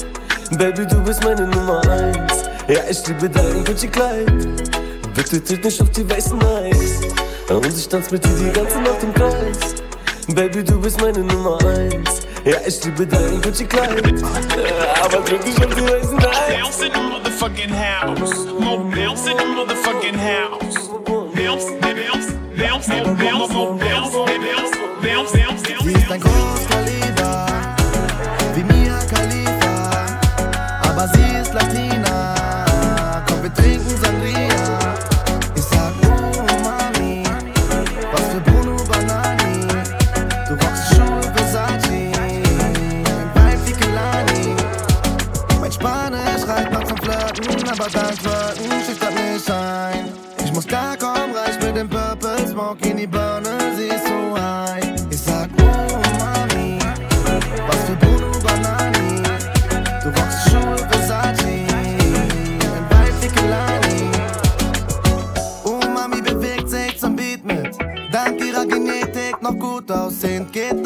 Baby, du bist meine Nummer eins. Ja, ich liebe dein Gucci-Kleid. Bitte tritt nicht auf die weißen Eis. Und ich tanz mit dir die ganze Nacht im Kreis. Baby, du bist meine Nummer eins. Ja, ich liebe dein Gucci-Kleid. Aber tritt nicht auf die weißen Eis. Bounce in the motherfucking house. Mo bounce in the motherfucking house. Bounce, bounce, bounce, bounce, bounce, bounce, bounce, bounce, bounce, Sie ist ein Großkaliber, Flirten, aber dein Flirten schüchtert mich ein. Ich muss klar kommen, reich mit dem Purple Smoke in die Birne, sie ist so high. Ich sag, oh Mami, was für Bruno Banani. Du rockst Schuhe Versace, ein wie Kelani. Oh Mami bewegt sich zum Beat mit. Dank ihrer Genetik noch gut aussehend. Geht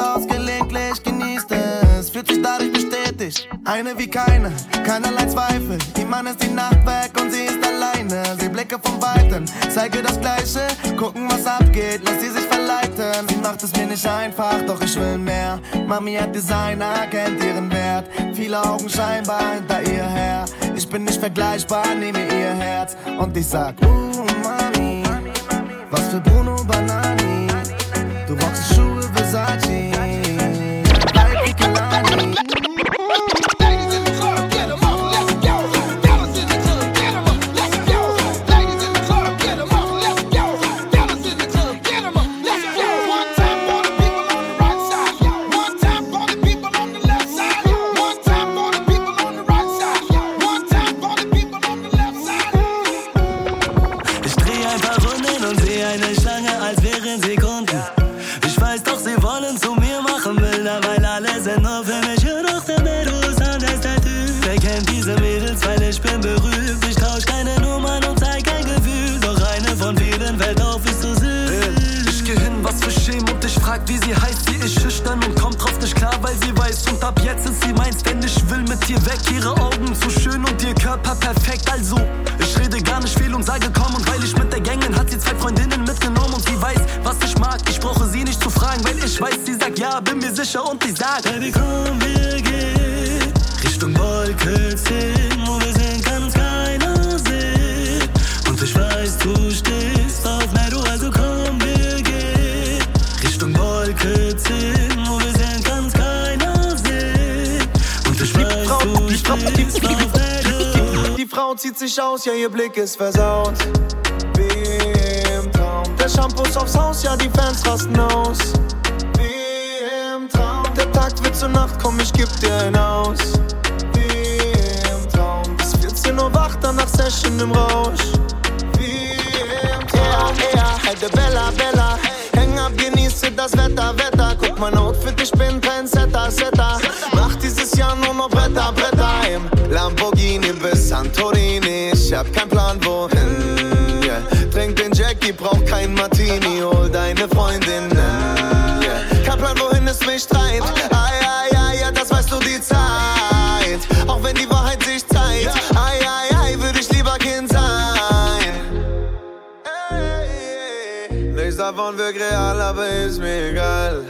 Eine wie keine, keinerlei Zweifel. Ihr Mann ist die Nacht weg und sie ist alleine. Sie blicke vom Weiten, zeige das Gleiche. Gucken, was abgeht, lässt sie sich verleiten. Sie macht es mir nicht einfach, doch ich will mehr. Mami hat Designer, kennt ihren Wert. Viele Augen scheinbar hinter ihr her. Ich bin nicht vergleichbar, nehme ihr Herz. Und ich sag, oh Mami, was für Bruno Banani. Du rockst Schuhe Versace. Vibe wie ab jetzt ist sie meins, denn ich will mit ihr weg. Ihre Augen so schön und ihr Körper perfekt. Also, Sich aus, ja, ihr Blick ist versaut. Wie im Traum. Der Shampoo ist aufs Haus, ja, die Fans rasten aus. Wie im Traum. Der Tag wird zur Nacht, komm, ich geb dir ein aus. Wie im Traum. Bis 14 Uhr wach, danach Session im Rausch. Wie im Traum. Ja, ja, Bella, Bella. Häng ab, genieße das Wetter, Santorini. Ich hab keinen Plan, wohin. Yeah. Trink den Jackie, brauch kein Martini. Hol deine Freundinnen. Yeah. Kein Plan, wohin es mich treibt. Ai, ai, ai, ja, das weißt du die Zeit. Auch wenn die Wahrheit sich zeigt. Ai, ai, ai, würde ich lieber Kind sein. Nichts davon wirkt real, aber ist mir egal.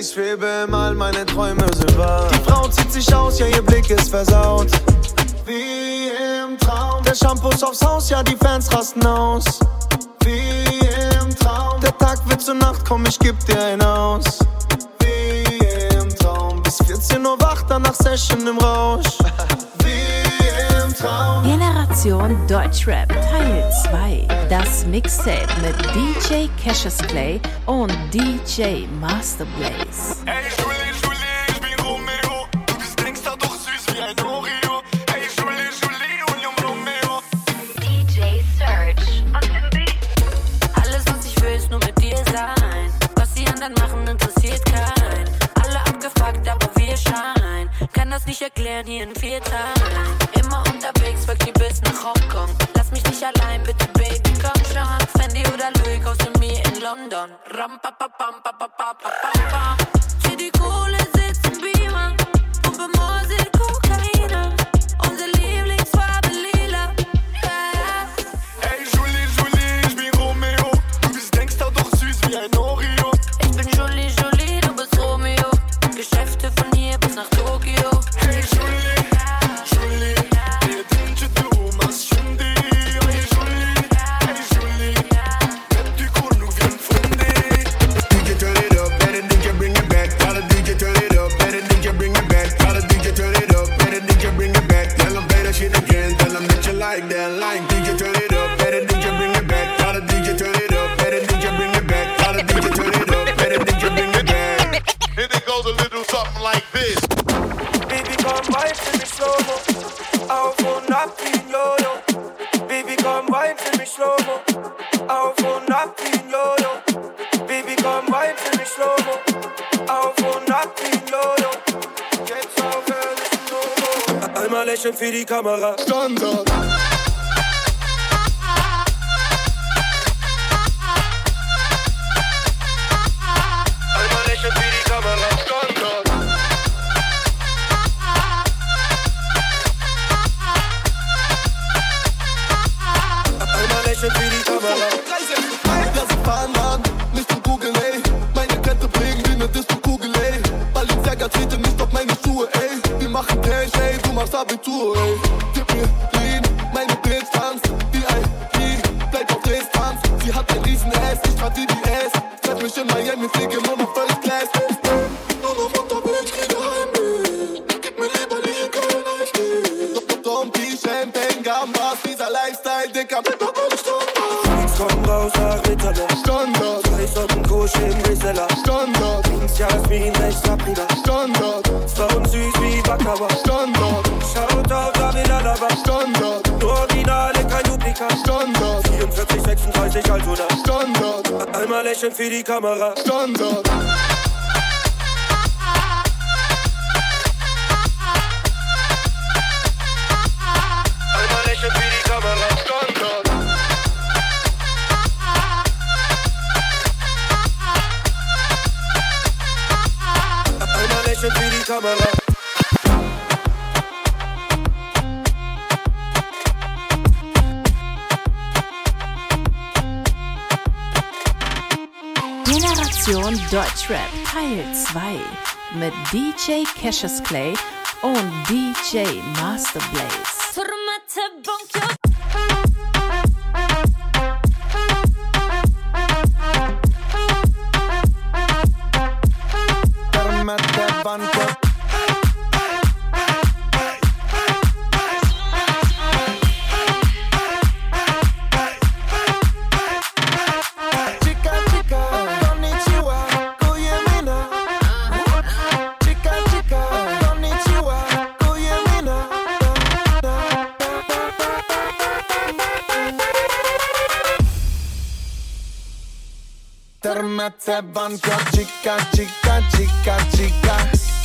Ich schwebe im All, meine Träume sind wahr. Die Frau zieht sich aus, ja, ihr Blick ist versaut. Wie im Traum. Der Shampoo ist aufs Haus, ja, die Fans rasten aus. Wie im Traum. Der Tag wird zur Nacht, komm, ich geb dir ein aus. Wie im Traum. Bis 14 Uhr wach, danach Session im Rausch. Wie Traum. Generation Deutschrap Teil 2. Das Mixtape mit DJ Cassius Clay und DJ Master Blaze. Ey, Julie, Julie, ich bin Romeo. Du bist Gangster, doch süß wie ein Oreo. Ey, Julie, Julie, Union Romeo. DJ Search beat. Alles, was ich will, ist nur mit dir sein. Was die anderen machen, interessiert keinen. Alle abgefuckt, aber wir scheinen. Kann das nicht erklären hier in vier Teilen. Pa, pa, pa, Standard. Nur Originale, kein Duplikat. Standard. 44, 36, also das. Standard. Einmal lächeln für die Kamera. Standard. Einmal Mission Deutschrap Teil 2 mit DJ Cassius Clay und DJ Master Blaze. Seven van chica, chica, chica, chica.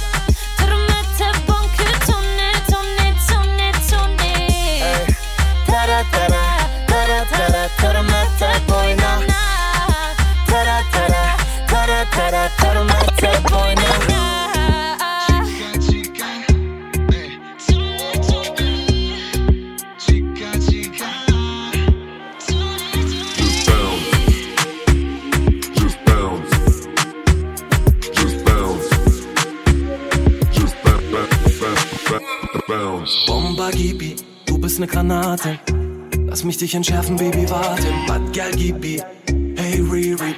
Granate. Lass mich dich entschärfen, Baby, warte. Bad Girl Gibi, hey Riri.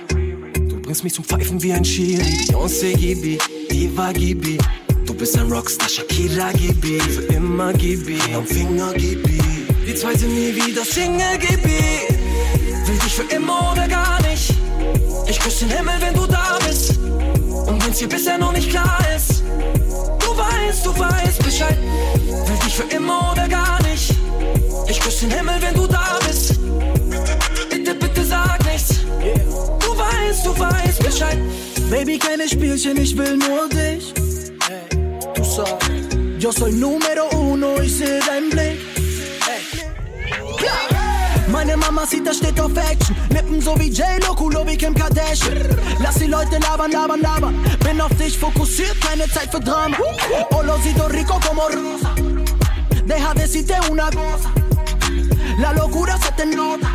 Du bringst mich zum Pfeifen wie ein Schiri. Beyoncé Gibi, Diva Gibi. Du bist ein Rockstar, Shakira Gibi. Für immer Gibi, am Finger Gibi. Die zwei sind nie wieder Single Gibi. Will dich für immer oder gar nicht. Ich küsse den Himmel, wenn du da bist. Und wenn's dir bisher noch nicht klar ist. Du weißt, du weißt Bescheid. Will dich für immer oder gar nicht. Ich küsse den Himmel, wenn du da bist. Bitte, bitte sag nichts. Du weißt, du weißt Bescheid. Baby, keine Spielchen, ich will nur dich. Du sagst, yo soy número uno, ich seh dein Blick. Meine Mama sieht, das steht auf Action. Lippen so wie J-Lo, Kulo wie Kim Kardashian. Lass die Leute labern, labern, labern. Bin auf dich fokussiert, keine Zeit für Drama. Olorcito rico como rosa. Deja decirte una cosa. La locura se te nota.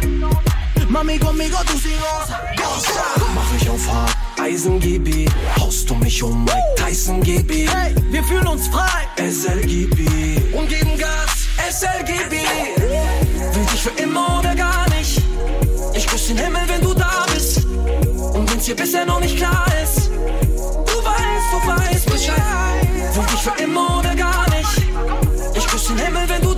Mami, conmigo tú sí goza. Goza. Mach mich auf hart, Eisengibi. Haust du mich um Mike Tyson Gibi. Hey, wir fühlen uns frei. SLGB. Und geben Gas. SLGB. Will dich für immer oder gar nicht. Ich küsse den Himmel, wenn du da bist. Und wenn's dir bisher noch nicht klar ist. Du weißt, du weißt Bescheid. Will dich für immer oder gar nicht. Ich küsse den Himmel, wenn du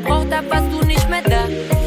Als ich dich gebraucht hab, warst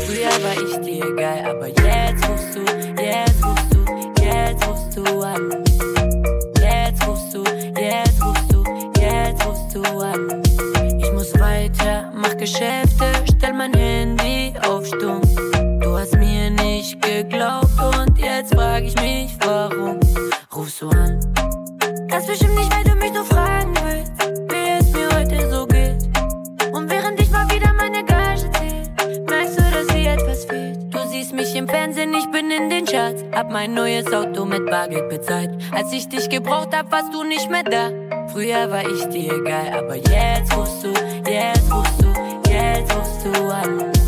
Bargeld bezahlt. Als ich dich gebraucht hab, warst du nicht mehr da. Früher war ich dir egal, aber jetzt rufst du, jetzt rufst du, jetzt rufst du an.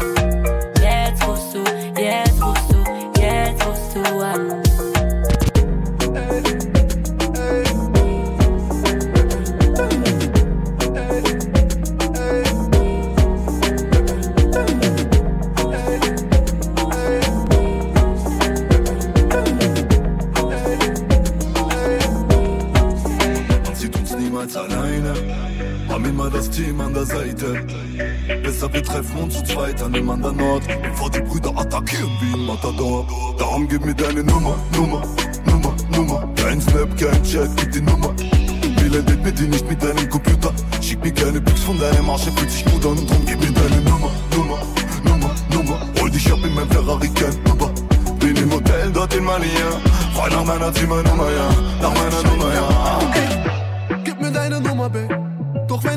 Niemals alleine, haben immer das Team an der Seite. Besser wir treffen uns zu zweit an dem anderen Ort, bevor die Brüder attackieren wie ein Matador. Darum gib mir deine Nummer, Nummer, Nummer, Nummer. Kein Snap, kein Chat, gib die Nummer. Mit dir nicht mit deinem Computer. Schick mir keine Pics von deinem Arsch, er fühlt sich gut an drum gib mir deine Nummer, Nummer, Nummer, Nummer. Hol dich ab in mein Ferrari, kein Uber. Bin im Hotel dort in Mania. Frei nach meiner Zimmernummer, ja. Nach meiner Nummer, ja.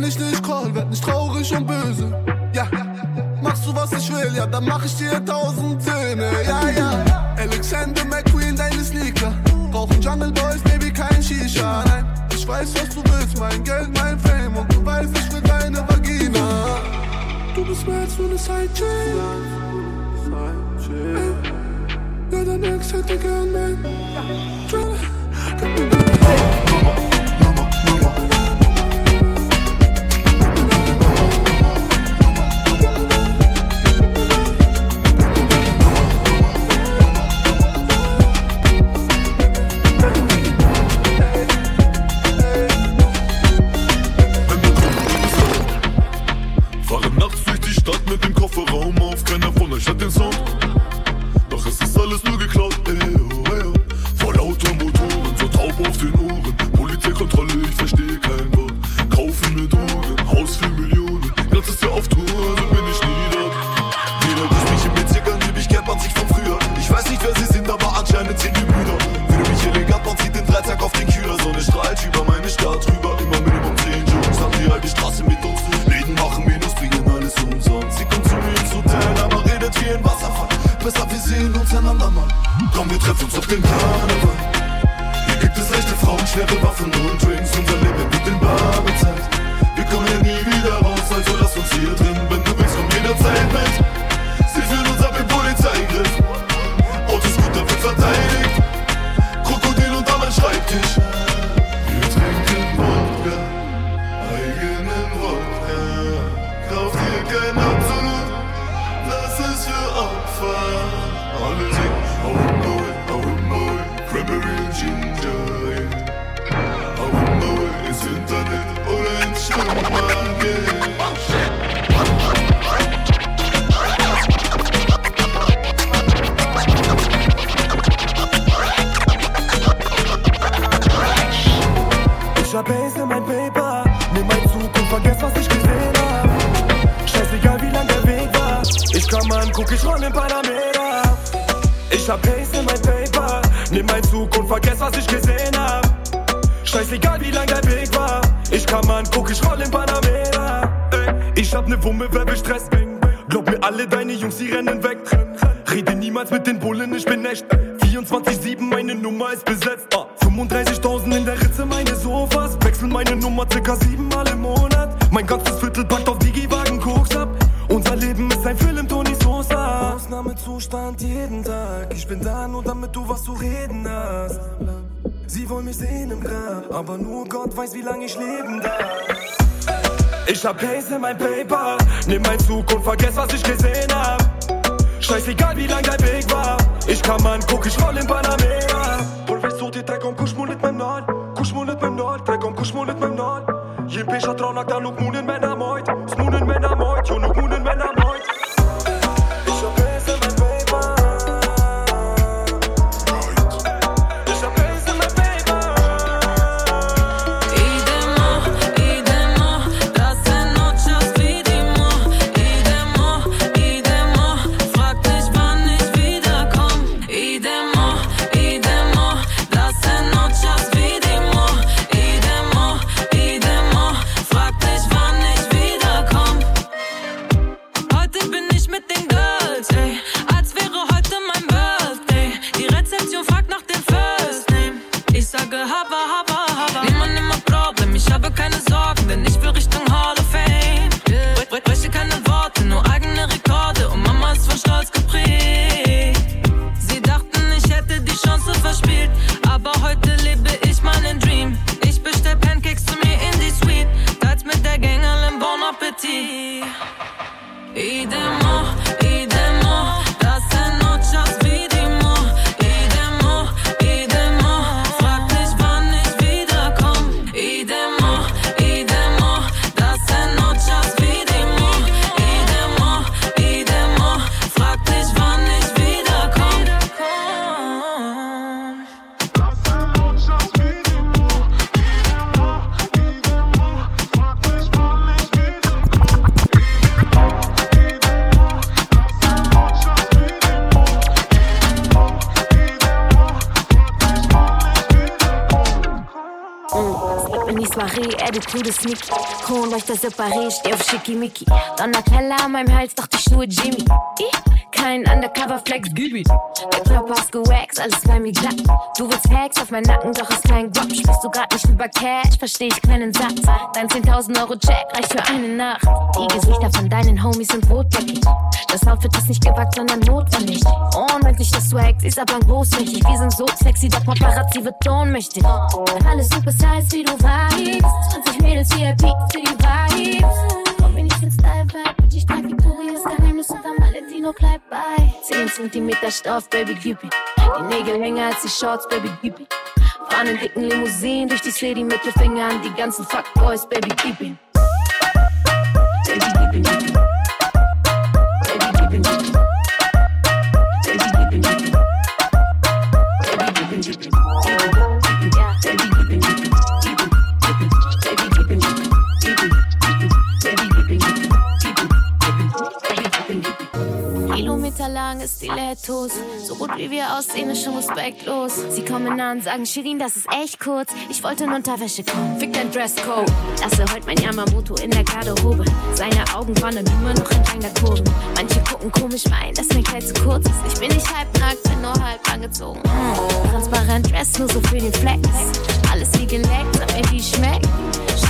Ich nicht call, werd nicht traurig und böse. Ja, machst du was ich will, ja, dann mach ich dir tausend Söhne, ja, ja. Alexander McQueen, deine Sneaker. Brauchen Jungle Boys, Baby, kein Shisha. Nein, ich weiß, was du willst, mein Geld, mein Fame. Und du weißt, ich will deine Vagina. Du bist mehr als nur eine Sidechick. Ey, Ja, dein Ex hätte gern mein Fahre ich roll in Panamera. Ich hab Haze in mein Paper, nimm mein Zug und vergess, was ich gesehen hab. Scheißegal, wie lang der Weg war. Ich kann an, guck, ich roll in Panamera. Ey, ich hab ne Wumme, wer gestresst bin. Glaub mir alle deine Jungs, die rennen weg. Rede niemals mit den Bullen, ich bin echt. 24-7, meine Nummer ist besetzt. Ah, 35.000 in der Ritze, meine Sofas. Wechsel meine Nummer, circa 7. weiß, wie lange ich leben darf. Ich hab Pace in mein Paper, nimm mein Zug und vergess, was ich gesehen hab. Scheißegal, wie lang dein Weg war. Ich kann man, guck, ich roll in Panamera. Kronleuchter separé, steh auf Schickimicki. Donatella an meinem Hals, doch die Schuhe Jimmy. Ich, kein Undercover-Flex. Der Körper ist gewaxt, alles bei mir glatt. Du willst Hacks auf meinen Nacken, doch ist kein Guap. Sprichst du grad nicht über Cash, versteh ich keinen Satz. Dein 10.000 Euro Check reicht für eine Nacht. Die Gesichter von deinen Homies sind rotbäckig. Das Outfit ist nicht gewagt, sondern notwendig. Unendlich das Swag, sie ist aber großflächig. Wir sind so sexy, der Paparazzi wird ohnmächtig. Alles super size, wie du weißt. 20 Mädels VIP für die Vibes. Komm mir nicht mit Style ich trag Victorias Geheimnis unter Valentino Kleid bei. 10 Zentimeter Stoff, Baby Cupid. Die Nägel länger als die Shorts, Baby Cupid. Fahren in dicken Limousinen durch die City, Mittelfinger an die ganzen Fuckboys, Baby it. Baby Keep Lang ist die Lettos. So gut wie wir aussehen, ist schon respektlos. Sie kommen an, sagen Shirin, das ist echt kurz. Ich wollte in Unterwäsche kommen. Fick dein Dresscode. Lasse heute mein Yamamoto in der Garderobe. Seine Augen wandern immer noch entlang der Kurven. Manche gucken komisch, meinen, dass mein Kleid zu kurz ist. Ich bin nicht halb nackt, bin nur halb angezogen. Transparent Dress, nur so für den Flex. Alles wie geleckt, sag mir, wie schmeckt.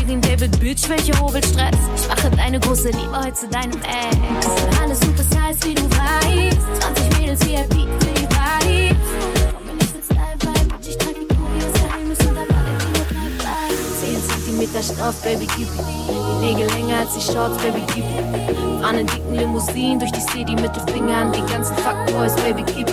Shirin David Bitch, welche Hobelstress. Ich mache deine große Liebe heute zu deinem Ex. Alles super size, wie du weißt. 20 Mädels VIP für die Party. Komm mir nicht mit Style Vibe, und ich trag die Kurios Geheimnis unter Valentino Kleid bei. 10 Zentimeter Stoff, Baby it. Die Nägel länger als die Shorts, Baby it. Fahren in dicken Limousinen durch die City, Mittelfinger an die ganzen Fuckboys, Baby Keep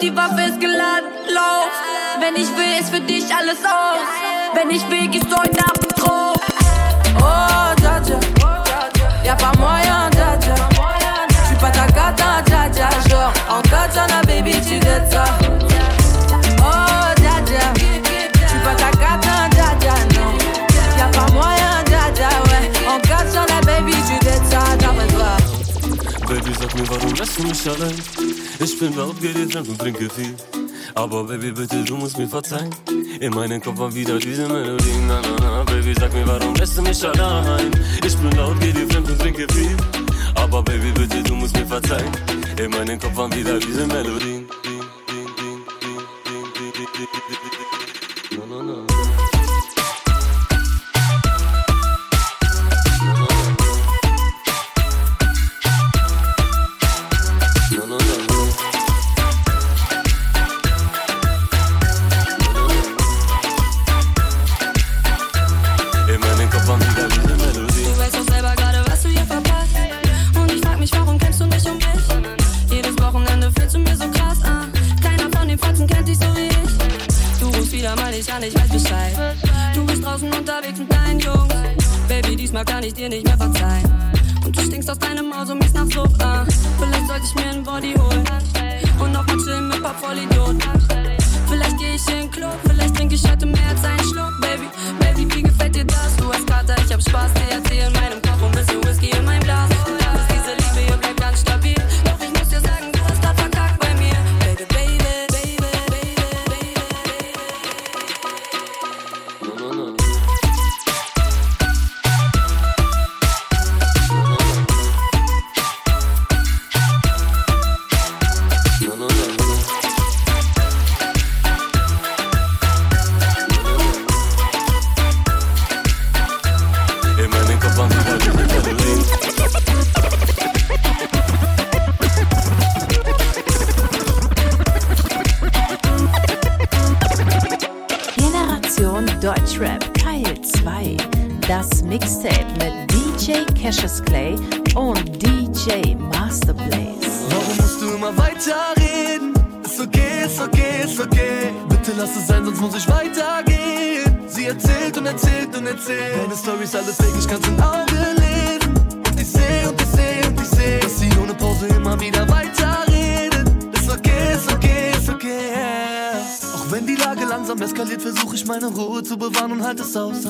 die Waffe ist geladen, lauf. Wenn ich will, ist für dich alles aus. Wenn ich will, gehst du heute dem drauf. Oh, Dadja, ja, pas moyen, Dadja. Tu pas ta gata, Jaja. Genre, en Katana, baby, tu gâtes ça. Oh, Jaja, j'suis pas ta non. Y'a pas moyen, Jaja, ouais. En Katana, baby, tu gâtes ça, t'as pas Baby, sag mir, warum lässt du mich allein? Ich bin laut geredet und trinke viel. Aber Baby, bitte, du musst mir verzeihen. In meinem Kopf war wieder diese Melodie. Na, na, na, Baby, sag mir, warum lässt du mich allein? Ich bin laut geh dir fremd und trinke viel. Aber Baby, bitte, du musst mir verzeihen. In meinem Kopf waren wieder diese Melodien. weiterreden. Ist okay, ist okay, ist okay. Bitte lass es sein, sonst muss ich weitergehen. Sie erzählt und erzählt und erzählt. Meine Story ist alles weg, ich kann's im Auge lesen. Und ich seh und ich seh und ich seh, dass sie ohne Pause immer wieder weiter. die Lage langsam eskaliert, versuche ich meine Ruhe zu bewahren und halte es aus.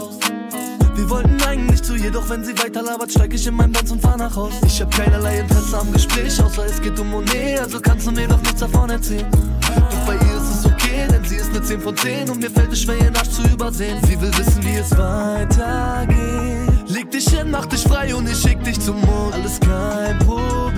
Wir wollten eigentlich zu ihr, doch wenn sie weiter labert, steig ich in mein Benz und fahr nach Haus. Ich hab keinerlei Interesse am Gespräch, außer es geht um Monet, also kannst du mir doch nichts davon erzählen. Doch bei ihr ist es okay, denn sie ist ne 10 von 10 und mir fällt es schwer, ihren Arsch zu übersehen. Sie will wissen, wie es weitergeht. Leg dich hin, mach dich frei und ich schick dich zum Mond. Alles kein Problem.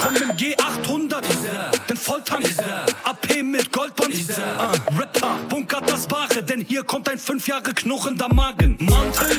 komm im G800, den Volltank, AP mit Goldband, Rapper, bunkert das Bare, denn hier kommt ein fünf Jahre knochender Magen. Mountain,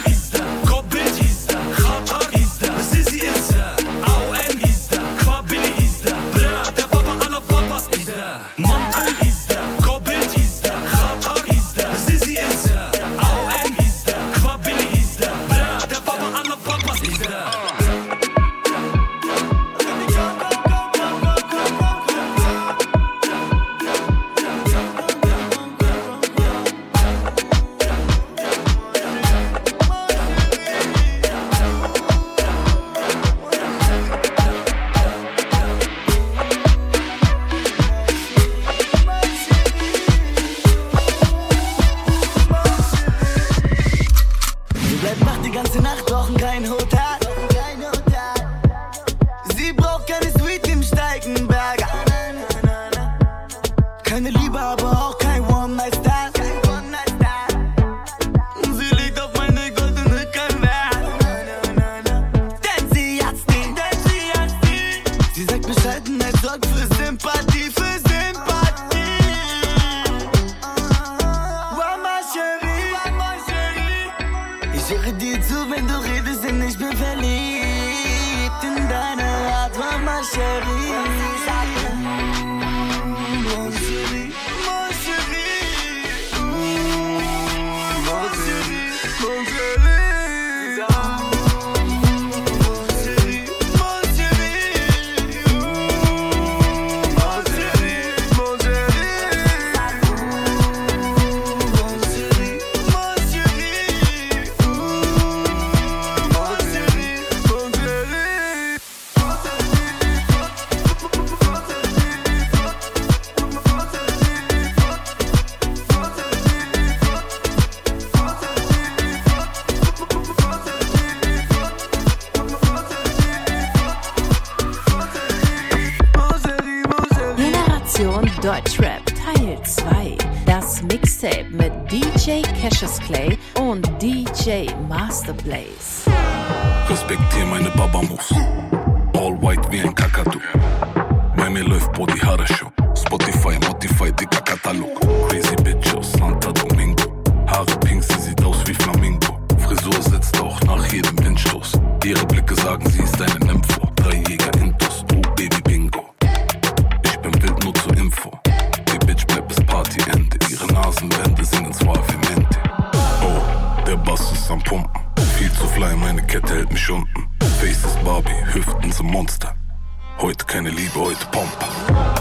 the place. Respektier meine Babamus. All white wie ein Kakadu. Bei läuft Body Haare Klumpen. Faces Barbie, Hüften zum Monster. Heute keine Liebe, heute Pomper.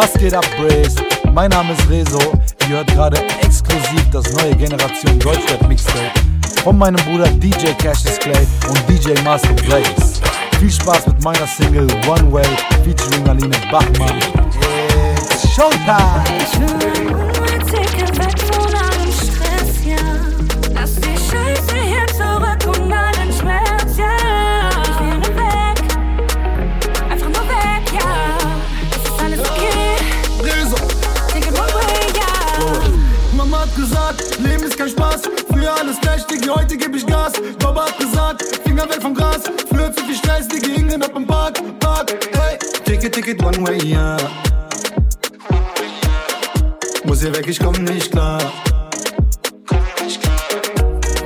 Was geht ab, Brace? Mein Name ist Rezo. Ihr hört gerade exklusiv das neue Generation Deutschrap Mixtape von meinem Bruder DJ Cassius Clay und DJ Master Blaze. Viel Spaß mit meiner Single One Way featuring Aline Bachmann. It's Showtime! Gesagt, Leben ist kein Spaß. Früher alles gleich, heute geb ich Gas. Papa hat gesagt, Finger weg vom Gras. Früher zu viel Stress, Diggi, hingen ab im Park, Park, hey. Ticket, Ticket, one way, ja. Muss hier weg, ich komm nicht klar.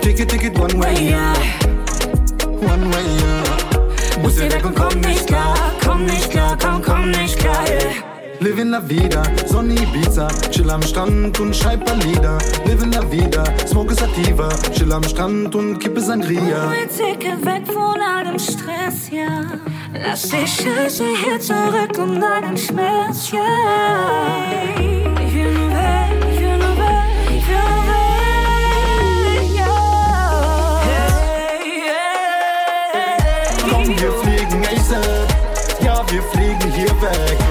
Ticket, Ticket, one way, ja. One way, ja. Muss hier weg und komm nicht klar, komm nicht klar, komm, komm nicht klar, yeah. Live in la vida, Sonne Ibiza, chill am Strand und schreib paar Lieder. Live in la vida, smoke sativa, chill am Strand und kippe Sangria. Mein Ticket weg von allem Stress, ja. Lass die Scheiße hier zurück und allen Schmerz, ja. Ich will nur weg, ich will nur weg, ich will nur weg. Komm, wir fliegen ASAP, ja, wir fliegen hier weg.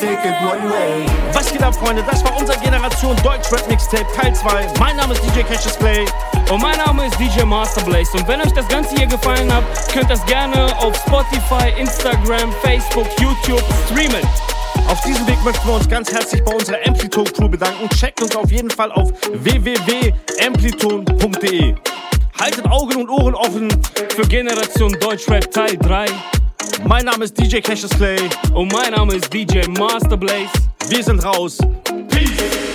Mein Ticket one way. Was geht ab, Freunde? Das war unser Generation Deutschrap Mixtape Teil 2. Mein Name ist DJ Cassius Clay. Und mein Name ist DJ Master Blaze. Und wenn euch das Ganze hier gefallen hat, könnt das gerne auf Spotify, Instagram, Facebook, YouTube streamen. Auf diesem Weg möchten wir uns ganz herzlich bei unserer Amplitone Crew bedanken. Checkt uns auf jeden Fall auf www.amplitone.de. Haltet Augen und Ohren offen für Generation Deutschrap Teil 3. Mein Name ist DJ Cassius Clay. Und mein Name ist DJ Master Blaze. Wir sind raus. Peace.